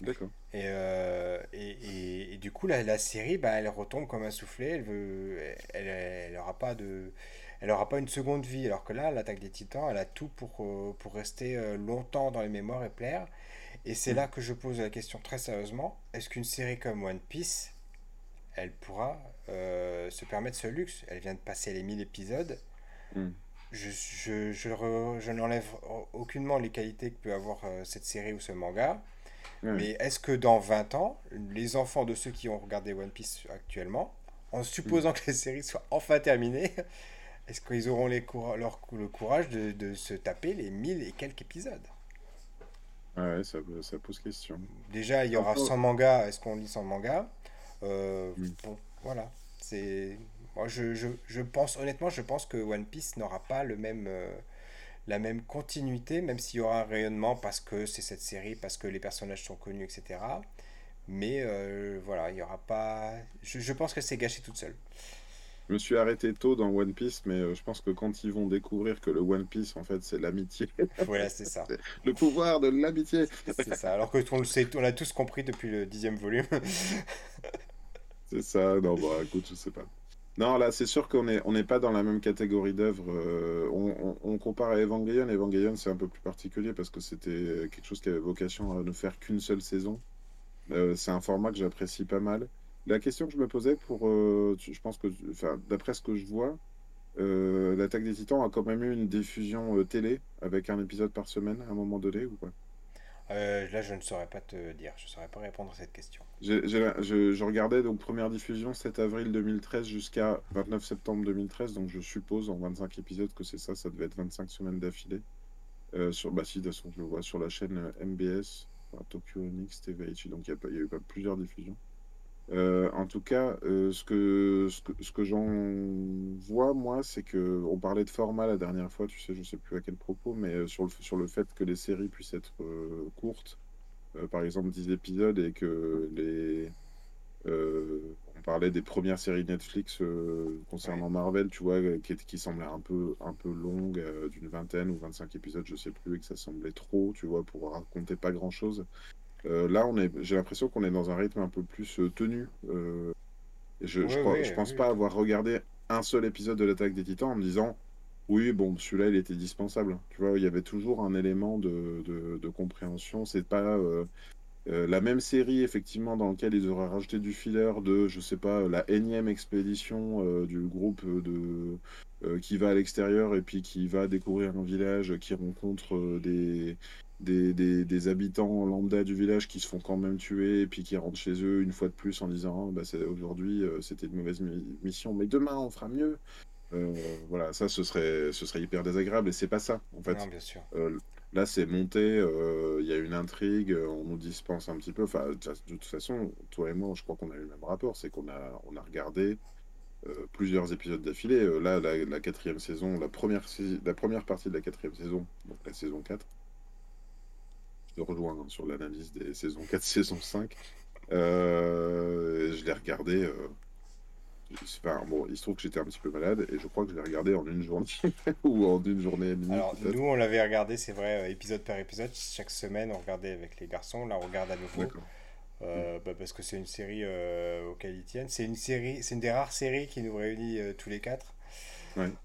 D'accord. Euh, et, et, et, du coup, la, la, série, bah, elle retombe comme un soufflet. Elle veut, elle, elle, aura pas de, elle aura pas une seconde vie. Alors que là, l'attaque des Titans, elle a tout pour, euh, pour rester longtemps dans les mémoires et plaire. Et c'est mm. là que je pose la question très sérieusement est-ce qu'une série comme One Piece, elle pourra se permettre ce luxe Elle vient de passer les 1000 épisodes. Mm. Je, je, je, je n'enlève aucunement les qualités que peut avoir cette série ou ce manga. Mais est-ce que dans 20 ans, les enfants de ceux qui ont regardé One Piece actuellement, en supposant mm. que la série soit enfin terminée, est-ce qu'ils auront les leur, le courage de, de, se taper les 1000 et quelques épisodes?
Ouais, ça, ça, pose question.
Déjà, il y aura 100 mangas. Est-ce qu'on lit 100 mangas? Euh, mm. Bon, voilà. C'est moi je, je, je, pense honnêtement, je pense que One Piece n'aura pas le même euh, la même continuité, même s'il y aura un rayonnement parce que c'est cette série, parce que les personnages sont connus, etc. Mais euh, voilà, il y aura pas. Je, je pense que c'est gâché toute seule.
Je me suis arrêté tôt dans One Piece, mais je pense que quand ils vont découvrir que le One Piece, en fait, c'est l'amitié.
Voilà, c'est ça.
le pouvoir de l'amitié.
C'est ça. Alors que on le sait, on l'a tous compris depuis le dixième volume.
c'est ça. Non, bah écoute, je sais pas. Non, là, c'est sûr qu'on n'est on pas dans la même catégorie d'œuvres. Euh, on, compare à Evangelion. Evangelion, c'est un peu plus particulier parce que c'était quelque chose qui avait vocation à ne faire qu'une seule saison. Euh, c'est un format que j'apprécie pas mal. La question que je me posais pour, euh, je pense que, d'après ce que je vois, l'attaque des Titans a quand même eu une diffusion télé avec un épisode par semaine à un moment donné ou pas
Là, je ne saurais pas te dire, je ne saurais pas répondre à cette question.
je, je, regardais donc première diffusion 7 avril 2013 jusqu'à 29 septembre 2013, donc je suppose en 25 épisodes que c'est ça, ça devait être 25 semaines d'affilée. sur, bah si, de toute façon, je le vois sur la chaîne MBS, Tokyo Onyx, TVH, donc il y, y, a eu pas plusieurs diffusions. Euh, en tout cas, euh, ce que, ce que, j'en vois, moi, c'est que on parlait de format la dernière fois, tu sais, je sais plus à quel propos, mais euh, sur le, sur le fait que les séries puissent être courtes, par exemple 10 épisodes, et que les. on parlait des premières séries Netflix concernant Marvel, tu vois, qui, qui semblaient un peu, un peu longues, d'une vingtaine ou 25 épisodes, je sais plus, et que ça semblait trop, tu vois, pour raconter pas grand-chose. Euh, là, on est, j'ai l'impression qu'on est dans un rythme un peu plus euh, tenu. Euh, je, je, pense pas avoir regardé un seul épisode de l'attaque des Titans en me disant oui, bon, celui-là, il était dispensable. Tu vois, il y avait toujours un élément de, de, compréhension. C'est pas la même série, effectivement, dans laquelle ils auraient rajouté du filler de, je sais pas, la énième expédition du groupe de qui va à l'extérieur et puis qui va découvrir un village, qui rencontre des, des, des, habitants lambda du village qui se font quand même tuer et puis qui rentrent chez eux une fois de plus en disant oh, bah, aujourd'hui euh, c'était une mauvaise mission mais demain on fera mieux. Euh, voilà ça ce serait ce serait hyper désagréable et c'est pas ça en fait.
Bien sûr.
Euh, là c'est monté il y a une intrigue on nous dispense un petit peu. Enfin de toute façon toi et moi je crois qu'on a eu le même rapport c'est qu'on a on a regardé plusieurs épisodes d'affilée. Là la, la, quatrième saison la première la première partie de la quatrième saison donc la saison 4 je rejoins hein, sur l'analyse des saisons 4, saison 5. Euh, je l'ai regardé. Euh, enfin, bon, il se trouve que j'étais un petit peu malade et je crois que je l'ai regardé en une journée ou en une journée et demie.
Alors, nous, on l'avait regardé, c'est vrai, euh, épisode par épisode. Chaque semaine, on regardait avec les garçons. Là, on regarde à nouveau. Euh, bah, parce que c'est une série auquel ils tiennent. C'est une série, c'est une des rares séries qui nous réunit tous les quatre.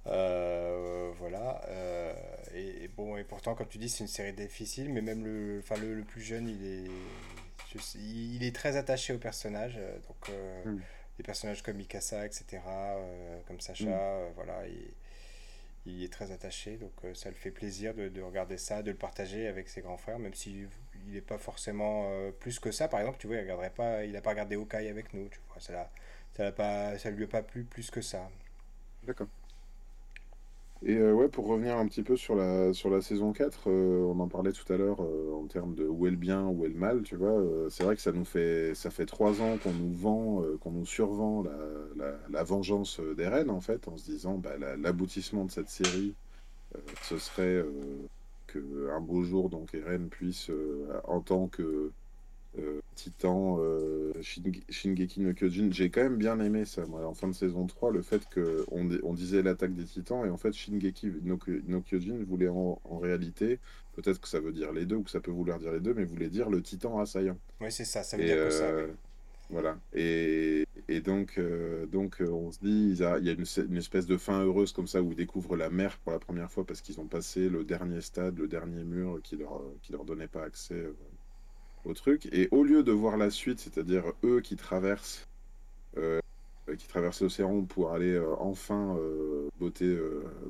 Euh, voilà. Euh, et, bon, et pourtant, comme tu dis, c'est une série difficile, mais même le, enfin, le, plus jeune, il est, il est très attaché aux personnages. Euh, donc, mm. des personnages comme Mikasa, etc., comme Sacha, mm. voilà. il est très attaché, donc ça le fait plaisir de, de, regarder ça, de le partager avec ses grands frères, même s'il il n'est pas forcément plus que ça. Par exemple, tu vois, il regarderait pas, il n'a pas regardé Hawkeye avec nous, tu vois, ça, ça, pas, ça lui a pas plu plus que ça.
D'accord. Et euh, ouais, pour revenir un petit peu sur la, sur la saison 4, euh, on en parlait tout à l'heure euh, en termes de où est le bien, où est le mal, tu vois. c'est vrai que ça nous fait ça fait trois ans qu'on nous vend, qu'on nous survend la, la, vengeance des reines, en fait, en se disant bah, l'aboutissement de cette série, ce serait que un beau jour, donc Eren puisse, en tant que euh, Titan, euh, Shingeki no Kyojin, j'ai quand même bien aimé ça, moi, en fin de saison 3, le fait qu'on on disait l'attaque des titans, et en fait Shingeki no, Kyojin voulait en, réalité, peut-être que ça veut dire les deux, ou que ça peut vouloir dire les deux, mais voulait dire le titan assaillant.
Oui, c'est ça, ça veut dire que ça.
Euh, voilà, et, et donc, donc on se dit, il y a, une, une, espèce de fin heureuse comme ça, où ils découvrent la mer pour la première fois, parce qu'ils ont passé le dernier stade, le dernier mur qui leur, qui leur donnait pas accès au truc. Et au lieu de voir la suite, c'est-à-dire eux qui traversent, euh, qui traversent l'océan pour aller euh, enfin euh, botter,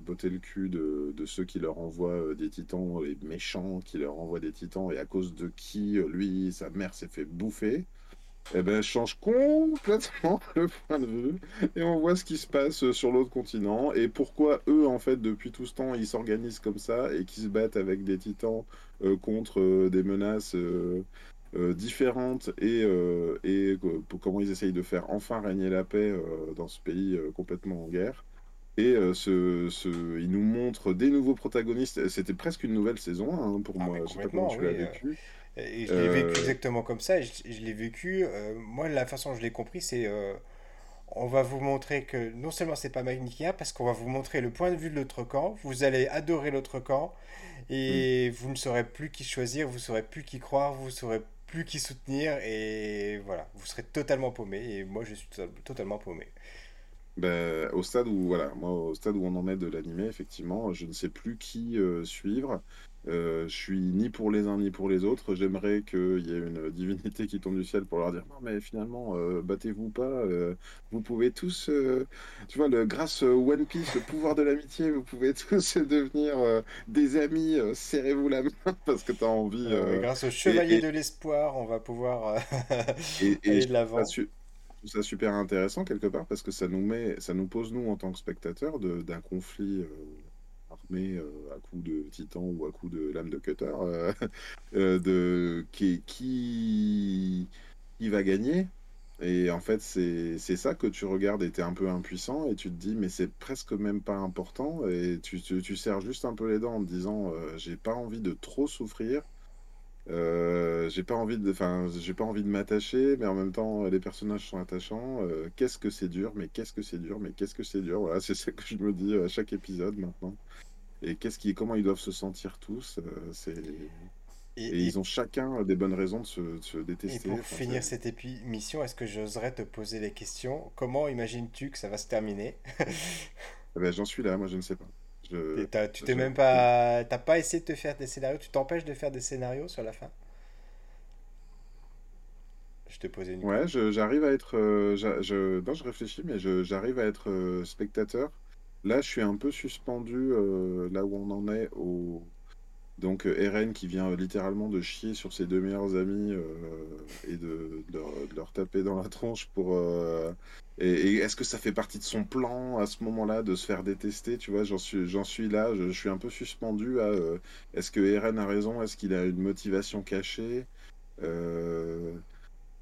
botter le cul de, ceux qui leur envoient des titans, les méchants qui leur envoient des titans, et à cause de qui lui, sa mère s'est fait bouffer. Eh ben, change complètement le point de vue et on voit ce qui se passe sur l'autre continent et pourquoi eux, en fait, depuis tout ce temps, ils s'organisent comme ça et qu'ils se battent avec des titans contre des menaces différentes et, comment ils essayent de faire enfin régner la paix dans ce pays complètement en guerre. Et ce, ce, il nous montre des nouveaux protagonistes. C'était presque une nouvelle saison hein, pour ah, moi. Je sais pas comment tu l'as vécu.
Et je l'ai vécu exactement comme ça. je, l'ai vécu. moi, la façon dont je l'ai compris, c'est on va vous montrer que non seulement c'est pas manichéen, parce qu'on va vous montrer le point de vue de l'autre camp, vous allez adorer l'autre camp, et mm. vous ne saurez plus qui choisir, vous ne saurez plus qui croire, vous ne saurez plus qui soutenir, et voilà, vous serez totalement paumé, et moi je suis totalement paumé.
Ben, au stade où voilà, moi au stade où on en est de l'animé, effectivement, je ne sais plus qui euh, suivre. Euh, je suis ni pour les uns ni pour les autres. J'aimerais qu'il y ait une divinité qui tombe du ciel pour leur dire non, mais finalement, euh, battez-vous pas. Euh, vous pouvez tous, tu vois, le, grâce au One Piece, le pouvoir de l'amitié, vous pouvez tous devenir des amis. serrez-vous la main parce que tu as envie.
grâce au chevalier de l'espoir, on va pouvoir aller de l'avant.
Ça super intéressant quelque part parce que ça nous met, ça nous pose nous en tant que spectateurs d'un conflit armé euh, à coup de titan ou à coup de lame de cutter, euh, euh, de qui, qui, qui va gagner. Et en fait, c'est ça que tu regardes et tu es un peu impuissant et tu te dis, mais c'est presque même pas important. Et tu, tu, tu serres juste un peu les dents en te disant, j'ai pas envie de trop souffrir. J'ai pas envie de, enfin, j'ai pas envie de m'attacher, mais en même temps, les personnages sont attachants. qu'est-ce que c'est dur, mais qu'est-ce que c'est dur, mais qu'est-ce que c'est dur. Voilà, c'est ça que je me dis à chaque épisode maintenant. Et qu'est-ce qui, comment ils doivent se sentir tous euh, c'est... Et, ils ont chacun des bonnes raisons de se, détester.
Et pour finir cette émission, est-ce que j'oserais te poser les questions? Comment imagines-tu que ça va se terminer?
Eh ben, J'en suis là, moi je ne sais pas.
tu t'es même pas, t'as pas essayé de te faire des scénarios? Tu t'empêches de faire des scénarios sur la fin? Je te posais une
Ouais, j'arrive à être, euh, je, non, je réfléchis, mais j'arrive à être euh, spectateur Là, je suis un peu suspendu euh, là où on en est au donc euh, Eren qui vient euh, littéralement de chier sur ses deux meilleurs amis et de, leur, taper dans la tronche pour et, est-ce que ça fait partie de son plan à ce moment-là de se faire détester tu vois? J'en suis suis là je, suis un peu suspendu à est-ce que Eren a raison? Est-ce qu'il a une motivation cachée?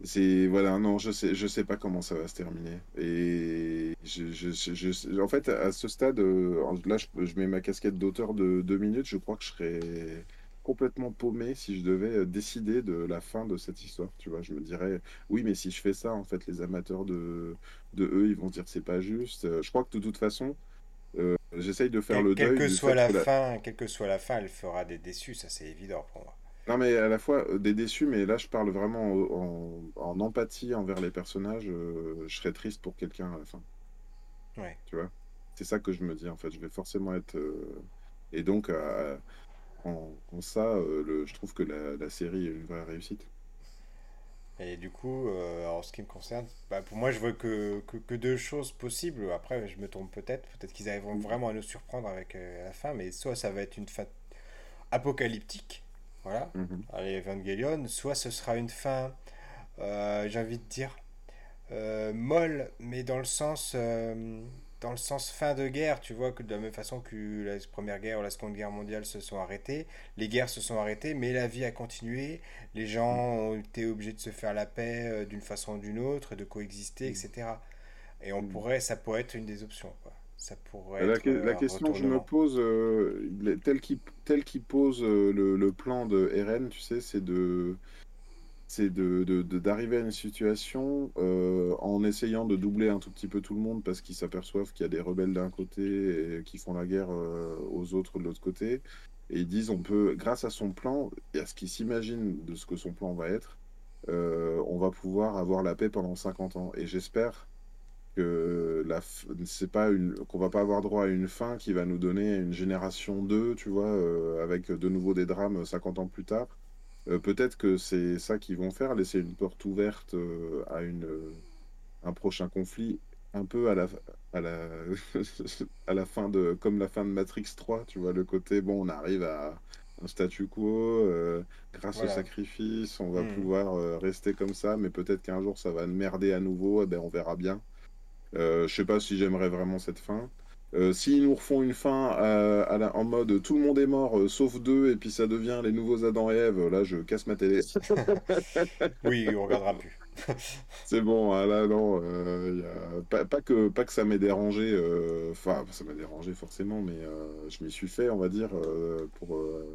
C'est voilà, non, je sais, je sais pas comment ça va se terminer. Et je, en fait, à ce stade, euh, là, je, mets ma casquette d'auteur de deux minutes. Je crois que je serais complètement paumé si je devais euh, décider de la fin de cette histoire. Tu vois, je me dirais, oui, mais si je fais ça, en fait, les amateurs de, de eux, ils vont dire que c'est pas juste. Euh, je crois que de toute façon, j'essaye de faire le deuil.
Quelle que soit la fin, quelle que soit la fin, elle fera des déçus, ça c'est évident pour moi.
Non, mais à la fois euh, des déçus, mais là je parle vraiment en, empathie envers les personnages. Euh, je serais triste pour quelqu'un à la fin.
Ouais.
Tu vois? C'est ça que je me dis en fait. Je vais forcément être. Euh, et donc, en, ça, le, je trouve que la, série est une vraie réussite.
Et du coup, en ce qui me concerne, bah, pour moi, je vois que, que, deux choses possibles. Après, je me trompe peut-être. Peut-être qu'ils arriveront vraiment à nous surprendre avec la fin, mais soit ça va être une fin apocalyptique voilà. Mhm. Allez, Evangelion. Soit ce sera une fin, euh, j'ai envie de dire, euh, molle, mais dans le sens. Euh, dans le sens fin de guerre, tu vois, que de la même façon que la Première Guerre ou la Seconde Guerre mondiale se sont arrêtées, les guerres se sont arrêtées, mais la vie a continué, les gens ont été obligés de se faire la paix d'une façon ou d'une autre, de coexister, etc. Et on mhm. pourrait, ça pourrait être une des options, quoi ça pourrait
la, la question que je me pose, euh, tel qu'il pose euh, le, plan de RN, tu sais, c'est de c'est d'arriver de, de, à une situation euh, en essayant de doubler un tout petit peu tout le monde parce qu'ils s'aperçoivent qu'il y a des rebelles d'un côté et qui font la guerre aux autres de l'autre côté. Et ils disent, on peut, grâce à son plan et à ce qu'ils s'imaginent de ce que son plan va être, on va pouvoir avoir la paix pendant 50 ans. Et j'espère que la c'est pas une qu'on va pas avoir droit à une fin qui va nous donner une génération 2, tu vois, euh, avec de nouveau des drames 50 ans plus tard. Euh, peut-être que c'est ça qu'ils vont faire, laisser une porte ouverte euh, à une un prochain conflit un peu à la à la à la fin de comme la fin de Matrix 3, tu vois, le côté bon, on arrive à un statu quo grâce au sacrifice, on va hmm. pouvoir rester comme ça, mais peut-être qu'un jour ça va merder à nouveau, eh ben on verra bien. Euh, je sais pas si j'aimerais vraiment cette fin. Euh, S'ils nous refont une fin à- à la- en mode tout le monde est mort euh, sauf deux et puis ça devient les nouveaux Adam et Ève, là je casse ma télé.
Oui, on regardera plus.
C'est bon, ah là non, euh, y a... pas, pas que, pas que ça m'ait dérangé, euh, enfin ça m'a dérangé forcément, mais euh, je m'y suis fait, on va dire, euh, pour, euh,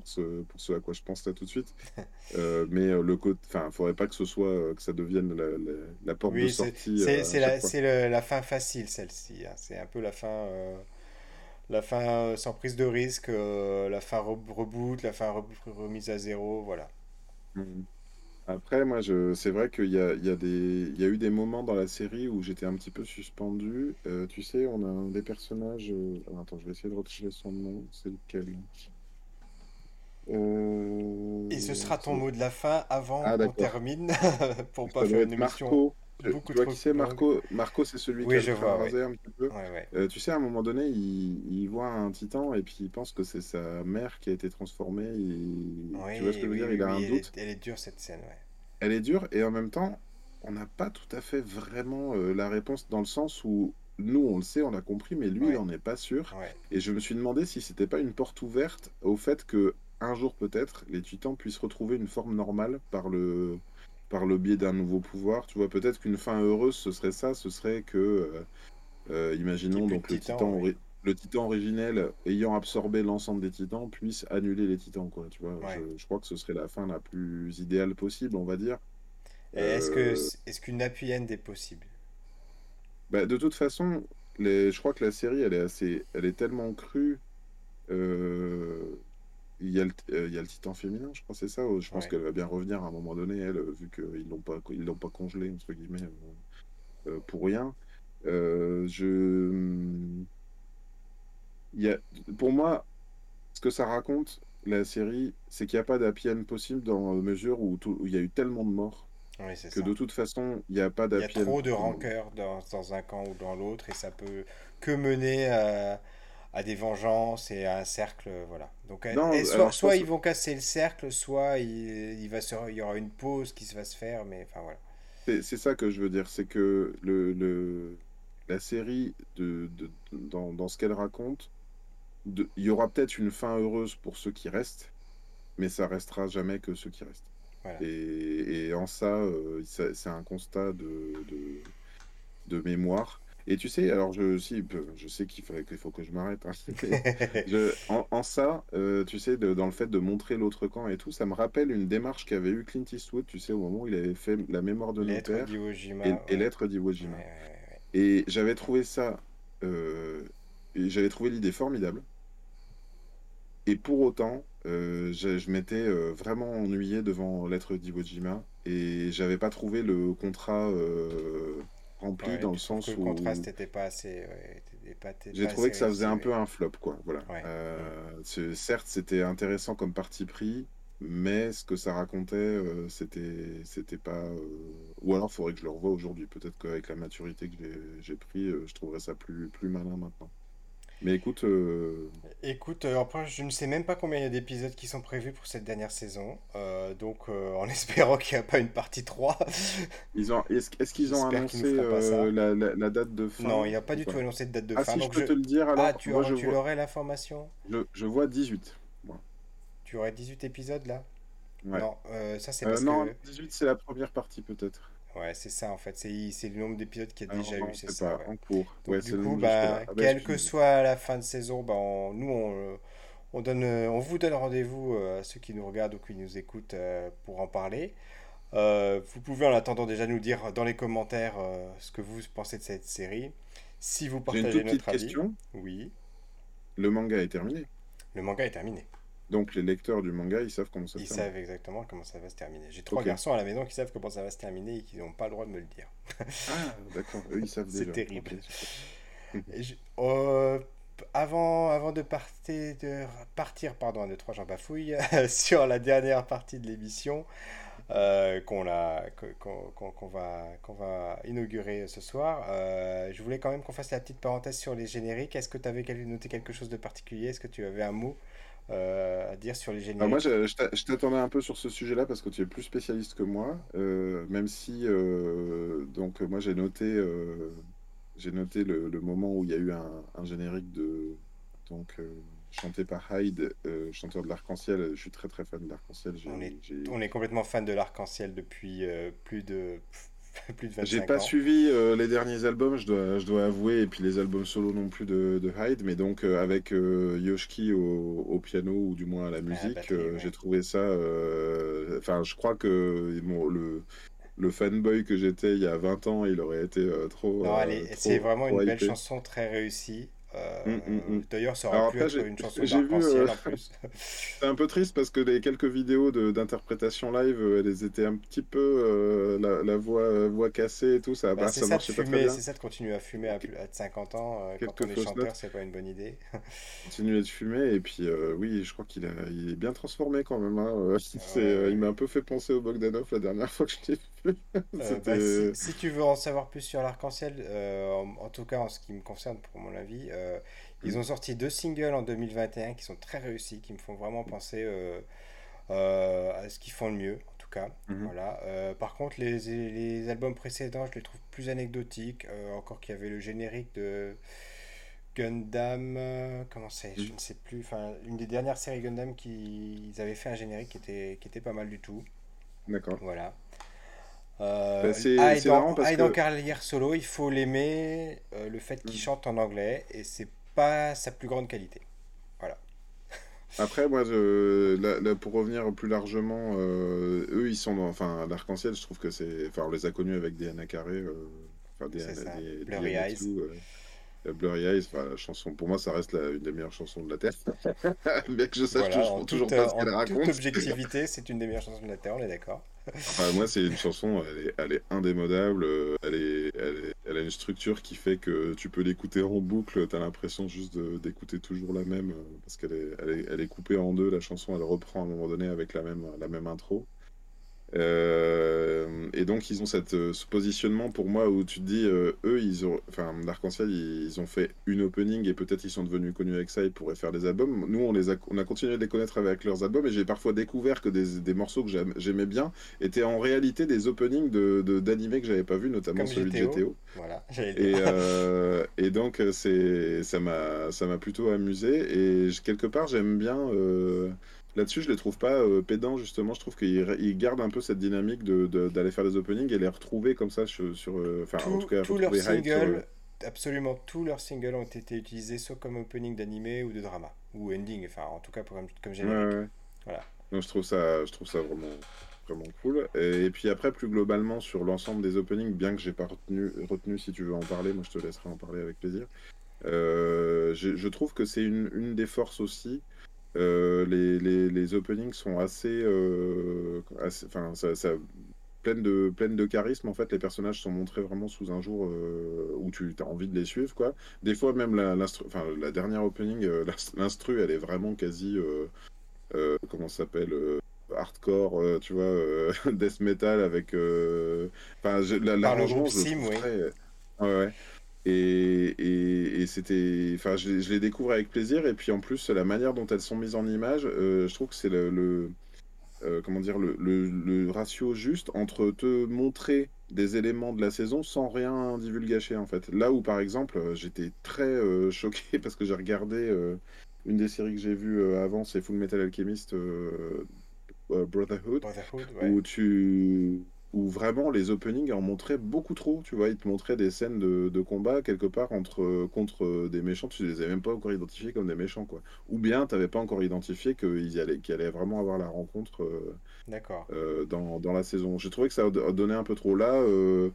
pour, ce, pour ce à quoi je pense là tout de suite. Euh, mais euh, le côté, enfin, faudrait pas que ce soit, euh, que ça devienne la, la- la porte de
Oui, c'est
sortie
c'est- la, la fin facile, celle-ci. hein. C'est un peu la fin, euh, la fin sans prise de risque, euh, la fin re- reboot, la fin re- remise à zéro, voilà.
Mhm. Après, moi, je... c'est vrai qu'il y a, il y a des... il y a eu des moments dans la série où j'étais un petit peu suspendu. Tu sais, on a un des personnages. alors, attends, je vais essayer de retrouver son nom. C'est lequel?
Et ce
Euh,
sera ton mot de la fin avant
Ah,
qu'on termine, pour pas faire une émission
Marco. Je-
beaucoup
tu vois qui c'est. Marco? Marco, c'est celui qui
Oui,
a
je
le crâne
vois, oui.
un petit peu.
Ouais, ouais.
Euh, tu sais, à un moment donné, il, il voit un titan et puis il pense que c'est sa mère qui a été transformée. il- Tu vois ce que je veux
Oui, oui,
dire?
oui,
Il a
oui,
un
elle
doute.
est, elle est dure cette scène, ouais.
Elle est dure et en même temps, on n'a pas tout à fait vraiment euh, la réponse dans le sens où nous, on le sait, on l'a compris, mais lui, il
Ouais,
en est pas sûr.
ouais.
Et je me suis demandé si c'était pas une porte ouverte au fait que un jour peut-être les titans puissent retrouver une forme normale par le par le biais d'un nouveau pouvoir. Tu vois, peut-être qu'une fin heureuse, ce serait ça, ce serait que, euh, euh, imaginons donc le
titan,
titan,
oui.
ori- le titan originel ayant absorbé l'ensemble des titans puisse annuler les titans, quoi. Tu vois,
Ouais.
je, je crois que ce serait la fin la plus idéale possible, on va dire.
Est-ce que
Euh,
est-ce qu'une happy end est possible?
bah, de toute façon, les, je crois que la série, elle est assez, elle est tellement crue. euh, il y a le, euh, il y a le titan féminin, je crois, c'est ça. Je pense
Ouais.
qu'elle va bien revenir à un moment donné, elle, euh, vu qu'ils l'ont pas, ils l'ont pas congelée entre guillemets euh, pour rien. Euh, je, il y a, pour moi, ce que ça raconte, la série, c'est qu'il n'y a pas d'happy end possible dans la mesure où, tout- où il y a eu tellement de morts
Oui,
que
ça.
de toute façon, il n'y a pas
Il y a
d'happy
trop de rancœur dans, dans un camp ou dans l'autre et ça peut que mener à, à des vengeances et à un cercle, voilà. Donc, euh,
Non,
et soit,
je
soit
pense,
ils vont casser le cercle, soit il, il va se, il y aura une pause qui va se faire, mais enfin voilà.
c'est ça que je veux dire, c'est que le, le, la série, de, de- dans, dans ce qu'elle raconte, il y aura peut-être une fin heureuse pour ceux qui restent, mais ça restera jamais que ceux qui restent.
Voilà.
Et, et en ça, euh, ça- c'est un constat de, de, de mémoire. Et tu sais, alors je, si, je sais qu'il faut, faut que je m'arrête. hein. En, en ça, euh, tu sais, de- dans le fait de montrer l'autre camp et tout, ça me rappelle une démarche qu'avait eu Clint Eastwood, tu sais, au moment où il avait fait La mémoire de
d'Iwo Jima,
et, et
ouais.
L'être d'Iwo Jima.
ouais, ouais.
Et j'avais trouvé ça, euh, et j'avais trouvé l'idée formidable. Et pour autant, euh, je, je m'étais euh, vraiment ennuyé devant L'être d'Iwo Jima et j'avais pas trouvé le contrat euh, rempli
Ouais,
dans le sens
le
où
contraste n'était pas assez, ouais,
j'ai trouvé que ça faisait un peu un flop, quoi. Voilà.
Ouais.
Euh, certes, c'était intéressant comme parti pris, mais ce que ça racontait, euh, c'était, c'était pas. euh, Ou alors, il faudrait que je le revoie aujourd'hui. Peut-être qu'avec la maturité que j'ai j'ai pris, euh, je trouverais ça plus, plus malin maintenant. Mais écoute, euh,
Écoute, euh, après, je ne sais même pas combien il y a d'épisodes qui sont prévus pour cette dernière saison. Euh, donc, en espérant qu'il n'y a pas une partie 3.
ils ont, est-ce, est-ce qu'ils ont
qu'ils
annoncé la, la- la date de fin?
Non, il n'y a pas du tout annoncé de date de
Ah,
fin.
si je
Donc,
peux
je...
te le dire,
Ah,
alors,
tu,
moi
aurais-
je
tu
vois,
l'aurais l'information?
je, je vois 18. moi.
Tu aurais 18 épisodes là?
Ouais.
Non, euh, ça c'est parce
non,
que.
18, c'est la première partie, peut-être.
Ouais, c'est ça en fait. C'est le nombre d'épisodes qu'il y a
Ah
déjà
non,
eu, c'est ça,
pas
ouais.
en cours.
Donc
Ouais,
du coup, bah,
Ah bah,
quelle que soit la fin de saison, bah, on- nous on, on donne, on vous donne rendez-vous euh, à ceux qui nous regardent ou qui nous écoutent euh, pour en parler. Euh, vous pouvez en attendant déjà nous dire dans les commentaires ce que vous pensez de cette série. Si vous
une
partagez
petite
notre avis,
question.
oui,
Le manga est terminé.
le manga est terminé.
Donc les lecteurs du manga, ils savent comment ça se
Ils
termine.
savent exactement comment ça va se terminer. J'ai trois garçons à la maison qui savent comment ça va se terminer et qui n'ont pas le droit de me le dire.
Ah, d'accord. Eux, ils savent
C'est
déjà.
terrible.
Ok, super.
Et je- euh, avant, avant de, partir, de partir, pardon, un, deux, trois, j'en bafouille, sur la dernière partie de l'émission euh, qu'on qu'on qu'on- qu'on va, va inaugurer ce soir, euh, je voulais quand même qu'on fasse la petite parenthèse sur les génériques. Est-ce que tu avais noté quelque chose de particulier? Est-ce que tu avais un mot? Euh, à dire sur les
Alors moi,
génériques?
je, je t'a- je t'attendais un peu sur ce sujet-là parce que tu es plus spécialiste que moi. euh, même si, euh, donc, moi, j'ai noté j'ai noté le, le moment où il y a eu un, un générique de donc chanté par Hyde, chanteur de l'arc-en-ciel. Je suis très très fan de l'arc-en-ciel.
On est,
j'ai-
on est complètement fan de l'arc-en-ciel depuis plus de, plus de
j'ai
25
pas
ans.
suivi euh, les derniers albums, je dois, je dois avouer, et puis les albums solo non plus de, de Hyde, mais donc euh, avec euh, Yoshiki au, au piano ou du moins à la musique, euh,
ouais.
j'ai trouvé ça. Enfin, je crois que bon, le, le fanboy que j'étais il y a 20 ans, il aurait été trop,
Non, est- c'est vraiment
trop
une belle chanson, très réussie.
Hum, hum,
Euh,
hum.
d'ailleurs, ça aurait
Alors
pu
après,
être une chanson d'arc-en-ciel
euh,
en plus.
c'est un peu triste parce que les quelques vidéos de- d'interprétation live, euh, elles étaient un petit peu euh, la, la voix, voix cassée et tout, ça,
Bah, c'est
ça
ça de
marchait pas très
fumer,
bien.
c'est ça de continuer à fumer à, plus- à 50 ans. euh, quand on est chanteur, c'est pas une bonne idée.
Continuer de fumer et puis euh, oui, je crois qu'il il est bien transformé quand même. hein,
Ah
c'est,
ouais,
euh,
ouais.
il m'a un peu fait penser au Bogdanov la dernière fois que je l'ai vu.
Euh, bah, si, si tu veux en savoir plus sur l'arc-en-ciel, euh, en, en tout cas en ce qui me concerne pour mon avis, euh, ils ont sorti deux singles en 2021 qui sont très réussis, qui me font vraiment penser à ce qu'ils font le mieux, en tout cas.
Mhm.
Voilà. Par contre, les, les albums précédents, je les trouve plus anecdotiques. encore qu'il y avait le générique de Gundam, comment c'est, je
Mhm.
ne sais plus. Enfin, une des dernières séries Gundam qui ils avaient fait un générique qui était, qui était pas mal du tout.
D'accord.
Voilà. Euh, Hyde
c'est marrant parce
Hyde en
que.
carrière solo, il faut l'aimer. euh, le fait qu'il
Mhm.
chante en anglais et c'est pas sa plus grande qualité. Voilà.
Après, moi, je- là, là, pour revenir plus largement, euh, eux, ils sont dans, enfin, l'arc-en-ciel, je trouve que c'est, enfin, on les a connus avec des Anna Carré, euh, enfin, des,
ça.
des, et
Eyes.
tout, Blurry Eyes, enfin, la chanson, pour moi, ça reste la- une des meilleures chansons de la Terre. Bien que je sache
Voilà, en
toujours, toujours
toute,
pas
euh,
ce
en
qu'elle
toute
raconte.
objectivité, c'est une des meilleures chansons de la Terre, on est d'accord.
Enfin, moi, c'est une chanson, elle est, elle est indémodable, euh, elle est, elle est- elle a une structure qui fait que tu peux l'écouter en boucle, t'as l'impression juste d'écouter toujours la même, euh, parce qu'elle est, elle est, elle est coupée en deux, la chanson, elle reprend à un moment donné avec la même, la même intro. Euh, et donc ils ont cette, euh, ce positionnement pour moi où tu te dis, euh, eux, ils ont, enfin, l'Arc-en-Ciel, ils, ils ont fait une opening et peut-être ils sont devenus connus avec ça, ils pourraient faire des albums. Nous, on, les a, on a continué de les connaître avec leurs albums et j'ai parfois découvert que des, des morceaux que j'aimais bien étaient en réalité des openings de, de- d'animés que j'avais pas vu, notamment
Comme
celui de
GTO. Voilà,
Et, euh, et donc, euh, c'est, ça m'a, ça m'a plutôt amusé. Et quelque part, j'aime bien. Là-dessus, je les trouve pas euh, pédants, justement. Je trouve qu'ils gardent un peu cette dynamique de, de- d'aller faire des openings et les retrouver comme ça sur. euh, Enfin, en tout cas,
tous leurs
Hyde sur. euh,
singles, absolument tous leurs singles ont été utilisés soit comme opening d'animé ou de drama, ou ending, enfin en tout cas comme, comme
Ouais,
générique.
ouais.
Voilà.
Donc, je trouve ça, je trouve ça vraiment, vraiment cool. Et, puis après, plus globalement, sur l'ensemble des openings, bien que j'ai pas retenu, retenu, si tu veux en parler, moi je te laisserai en parler avec plaisir. Euh, je, je trouve que c'est une, une des forces aussi. Euh, les, les, les openings sont assez, euh, assez- enfin, ça, ça, pleines de, pleines de charisme. En fait, les personnages sont montrés vraiment sous un jour euh, où tu as envie de les suivre, quoi. Des fois, même la, enfin, la dernière opening, euh, l'ins- l'instru, elle est vraiment quasi, euh, comment ça s'appelle, hardcore, tu vois, death metal avec, enfin, je- la-
Par le
l'arrangement,
groupe Sim, oui.
ouais. Et, et, et c'était, enfin, je, les- je les découvre avec plaisir. Et puis en plus, la manière dont elles sont mises en image, euh, je trouve que c'est le, le- euh, comment dire, le, le- le ratio juste entre te montrer des éléments de la saison sans rien divulgacher en fait. Là où par exemple, euh, j'étais très euh, choqué parce que j'ai regardé une des séries que j'ai vues avant, c'est Full Metal Alchemist Brotherhood
Brotherhood, ouais.
où tu où vraiment les openings en montraient beaucoup trop, tu vois, ils te montraient des scènes de, de combat quelque part entre contre des méchants, tu les avais même pas encore identifiés comme des méchants quoi. Ou bien tu n'avais pas encore identifié qu'ils allaient vraiment avoir la rencontre euh,
D'accord.
euh, dans, dans la saison. J'ai trouvé que ça a donné un peu trop là. euh,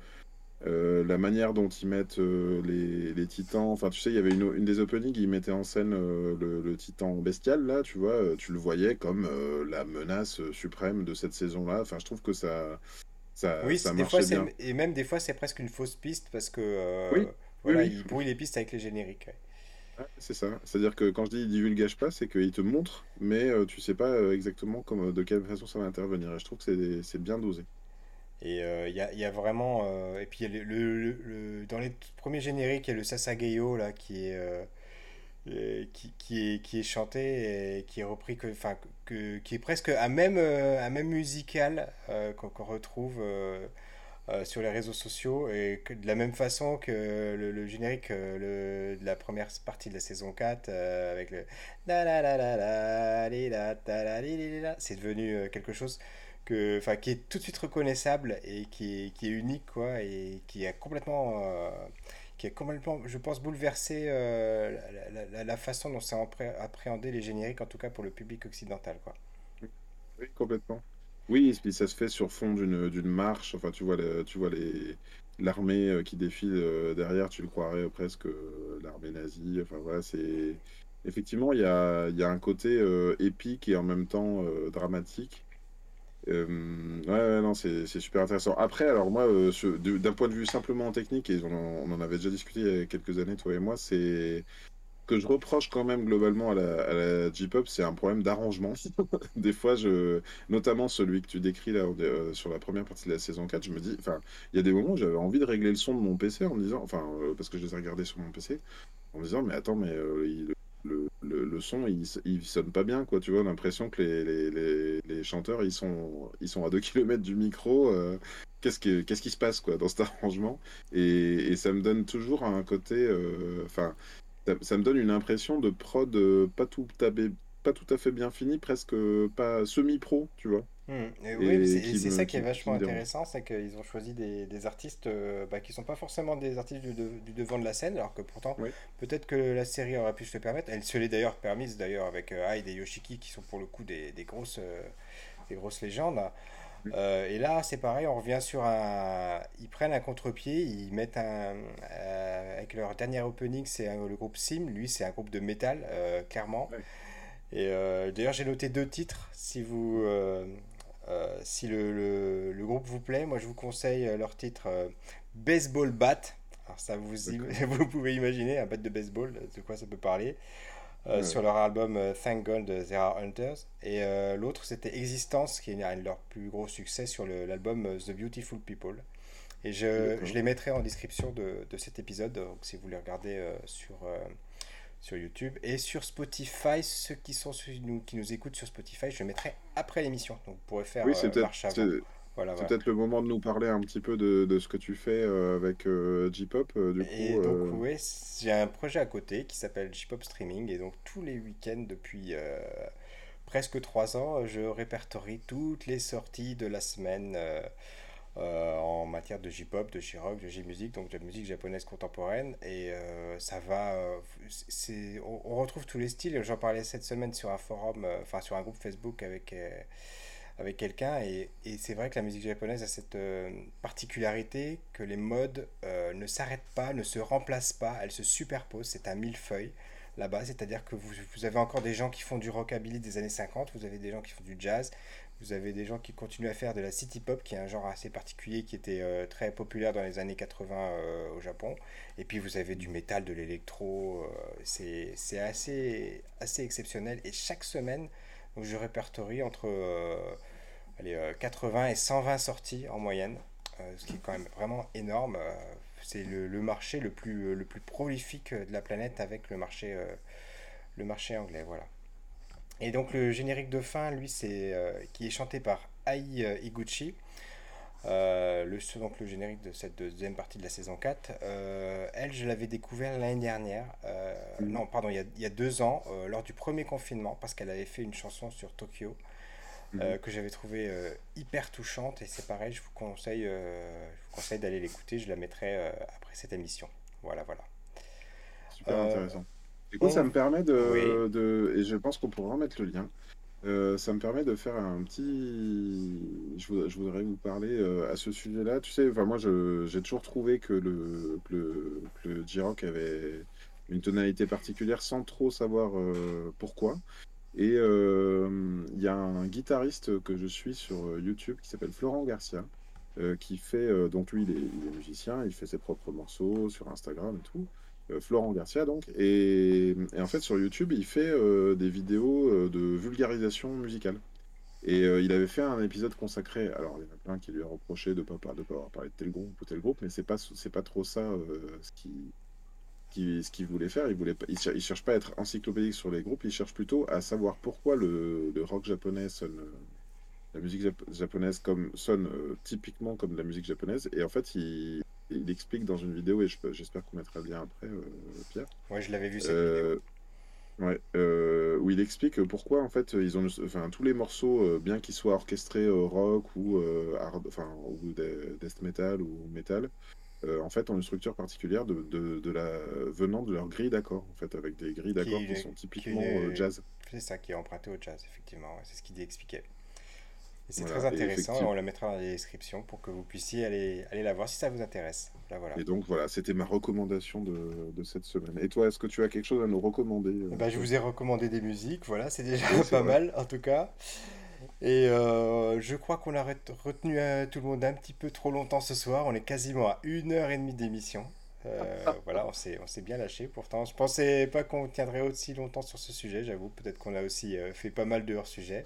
euh, la manière dont ils mettent euh, les, les titans, enfin tu sais, il y avait une, une des openings, ils mettaient en scène euh, le, le titan bestial, là, tu vois, euh, tu le voyais comme euh, la menace euh, suprême de cette saison-là. Enfin, je trouve que ça, ça,
Oui,
ça
des fois,
bien.
et même des fois, c'est presque une fausse piste parce que euh,
Oui, oui,
voilà,
oui,
il brouille les pistes avec les génériques. ouais.
C'est ça. C'est-à-dire que quand je dis il divulgage pas, c'est qu'il te montre, mais euh, tu sais pas euh, exactement comment, de quelle façon ça va intervenir. Et je trouve que c'est bien dosé.
Et euh, il y a, il y a vraiment. euh, et puis, y le, le- le- le- dans les premiers génériques, il y a le Sasageyo là, qui est, euh, euh, qui, qui est, qui est chanté et qui est repris, que, enfin, qui est presque à même, euh, à même musical euh, qu'on retrouve euh, sur les réseaux sociaux et que de la même façon que le, générique le, de la première partie de la saison 4 euh, avec le c'est devenu quelque chose que, qui est tout de suite reconnaissable et qui est, qui est unique quoi et qui a complètement qui a complètement je pense bouleversé euh, la, façon dont appré- appréhendé les génériques en tout cas pour le public occidental quoi.
Oui, complètement. Oui, et puis ça se fait sur fond d'une marche. Enfin, tu vois, tu vois les l'armée euh, qui défile euh, derrière, tu le croirais presque l'armée nazie. Enfin, voilà, c'est effectivement, il y a, un côté épique et en même temps dramatique. Euh, ouais, ouais, non, c'est super intéressant. Après, alors moi, euh, d'un point de vue simplement technique, et on en, on en avait déjà discuté il y a quelques années, toi et moi, c'est que je reproche quand même globalement à la, à la J-pop, c'est un problème d'arrangement. Des fois, je, notamment celui que tu décris là euh, sur la première partie de la saison 4, je me dis, enfin, il y a des moments où j'avais envie de régler le son de mon PC en me disant, enfin, parce que je les ai regardés sur mon PC, en me disant, mais attends, mais il- le, le, son, il, il sonne pas bien, quoi. Tu vois, l'impression que les, les, les, chanteurs, ils sont, ils sont à 2 km du micro. euh, qu'est-ce qui, se passe, quoi, dans cet arrangement? Et, et ça me donne toujours un côté, euh, enfin, ça, me donne une impression de prod euh, pas tout, pas tout à fait bien fini, presque pas semi-pro, tu vois,
Hmm. Et oui, c'est
qui
ça qui est
qui
vachement intéressant, c'est qu'ils ont choisi des, des artistes euh, bah, qui sont pas forcément des artistes du, de- du devant de la scène, alors que pourtant,
Oui,
peut-être que la série aurait pu se le permettre. Elle se l'est d'ailleurs permise d'ailleurs avec euh, Hyde et Yoshiki, qui sont pour le coup des, des grosses, euh, des grosses légendes. Euh, et là, c'est pareil, on revient sur un. Ils prennent un contre-pied, ils mettent un. avec leur dernier opening, c'est le groupe Sim, lui, c'est un groupe de métal, clairement. Et d'ailleurs, j'ai noté deux titres. Si vous, euh, si le, le- le groupe vous plaît, moi je vous conseille euh, leur titre euh, Baseball Bat. Alors ça vous, im- vous pouvez imaginer un bat de baseball, de quoi ça peut parler. euh, sur leur album Thank God There Are Hunters. Et l'autre c'était Existence, qui est un de leurs plus gros succès sur le- l'album The Beautiful People. Et je, je les mettrai en description de, de cet épisode, donc si vous les regardez sur, sur YouTube. Et sur Spotify, ceux qui, sont, ceux qui nous, qui nous écoutent sur Spotify, je le mettrai après l'émission. Donc vous pourrez faire
Oui, c'est
euh,
peut-être,
marche
c'est
avant. Voilà,
c'est
voilà.
peut-être le moment de nous parler un petit peu de, de ce que tu fais euh, avec euh, J-pop. euh, du
Et
coup,
donc, j'ai un projet à côté qui s'appelle J-Pop Streaming. Et donc, tous les week-ends, depuis presque trois ans, je répertorie toutes les sorties de la semaine euh, en matière de J-pop, de J-rock, de J-musique, donc de musique japonaise contemporaine. Et euh, ça va. euh, c'est, on, on retrouve tous les styles. J'en parlais cette semaine sur un forum, enfin sur un groupe Facebook avec. avec quelqu'un et, et c'est vrai que la musique japonaise a cette particularité que les modes ne s'arrêtent pas, ne se remplacent pas, elles se superposent, c'est un millefeuille là-bas, c'est-à-dire que vous, vous avez encore des gens qui font du rockabilly des années 50, vous avez des gens qui font du jazz, vous avez des gens qui continuent à faire de la city pop, qui est un genre assez particulier qui était euh, très populaire dans les années 80 euh, au Japon, et puis vous avez du métal, de l'électro, euh, c'est assez, assez exceptionnel, et chaque semaine, je répertorie entre euh, allez, euh, 80 et 120 sorties en moyenne, euh, ce qui est quand même vraiment énorme. euh, c'est le, le marché le plus, le plus prolifique de la planète avec le marché, euh, le marché anglais. Voilà. Et donc le générique de fin, lui, c'est euh, qui est chanté par Ai euh, Iguchi. Euh, le, donc le générique de cette deuxième partie de la saison 4, euh, elle, je l'avais découvert l'année dernière, euh,
Mhm.
non, pardon, il y a, il y a deux ans, lors du premier confinement, parce qu'elle avait fait une chanson sur Tokyo,
mhm.
que j'avais trouvé euh, hyper touchante, et c'est pareil, je vous conseille, je vous conseille d'aller l'écouter, je la mettrai après cette émission. Voilà, voilà.
Super intéressant. Écoute,
on...
ça me permet
Oui,
de, de, et je pense qu'on pourra en mettre le lien. Euh, ça me permet de faire un petit. Je voudrais, je voudrais vous parler euh, à ce sujet-là. Tu sais, enfin moi, j'ai toujours trouvé que le, que le, que le J-Rock avait une tonalité particulière sans trop savoir euh, pourquoi. Et il y a un guitariste que je suis sur YouTube qui s'appelle Florent Garcia, qui fait, donc lui, il est, il est musicien, il fait ses propres morceaux sur Instagram et tout. Euh, Florent Garcia, donc. Et, en fait, sur YouTube, il fait euh, des vidéos euh, de vulgarisation musicale. Et il avait fait un épisode consacré. Alors, il y en a plein qui lui a reproché de ne pas, pas avoir parlé de tel groupe ou tel groupe, mais c'est pas, pas trop ça ce qui, ce qu'il voulait faire. Il voulait pas, il, cher- il cherche pas à être encyclopédique sur les groupes, il cherche plutôt à savoir pourquoi le, rock japonais sonne, la musique japonaise comme, sonne typiquement comme la musique japonaise. Et en fait, il, il explique dans une vidéo, et j'espère qu'on mettra le lien après, Pierre.
Ouais, je l'avais vu cette vidéo.
Ouais, où il explique pourquoi en fait ils ont, enfin tous les morceaux, bien qu'ils soient orchestrés rock ou hard, enfin ou death metal ou metal, en fait ont une structure particulière de, de, la venant de leur grille d'accords en fait avec des grilles d'accords qui, sont typiquement jazz.
C'est ça qui est emprunté au jazz effectivement, c'est ce qu'il expliquait c'est très intéressant et on la mettra dans la description pour que vous puissiez aller, aller la voir si ça vous intéresse. voilà.
Et donc voilà, c'était ma recommandation de, de, cette semaine. Et toi, est-ce que tu as quelque chose à nous recommander
euh, bah, Je vous ai recommandé des musiques, voilà, c'est déjà pas mal en tout cas. Et euh, je crois qu'on a retenu euh, tout le monde un petit peu trop longtemps ce soir. On est quasiment à une heure et demie d'émission. voilà, on s'est, on s'est bien lâché. Pourtant, je pensais pas qu'on tiendrait aussi longtemps sur ce sujet. J'avoue, peut-être qu'on a aussi fait pas mal de hors-sujets.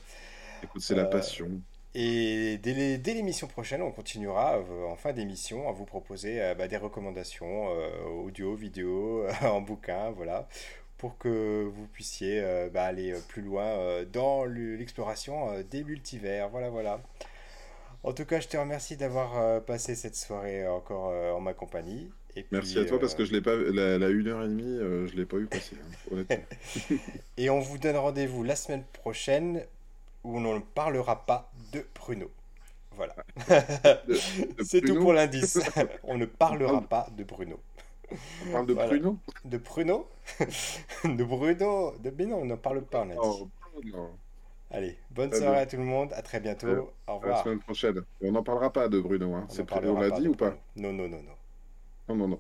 Écoute, c'est la passion.
Et dès l'émission prochaine, on continuera euh, en fin d'émission à vous proposer euh, bah, des recommandations euh, audio, vidéo, en bouquin, voilà, pour que vous puissiez bah, aller plus loin dans l'exploration des multivers. Voilà, voilà. En tout cas, je te remercie d'avoir passé cette soirée encore en ma compagnie.
Et Merci à toi parce que je l'ai pas la, la une heure et demie, je l'ai pas eu passer, hein,
et on vous donne rendez-vous la semaine prochaine où on ne parlera pas de Bruno. Voilà. C'est tout pour l'indice. on ne parlera pas de Bruno.
On parle de Bruno
De Bruno De Bruno de... Mais non, on n'en parle pas, on a dit. Oh, Allez, bonne soirée à tout le monde, à très bientôt. Au revoir.
À la semaine prochaine. on n'en parlera pas de Bruno, hein. on, on l'a dit ou pas
Non, non, non, non.
Non, non, non.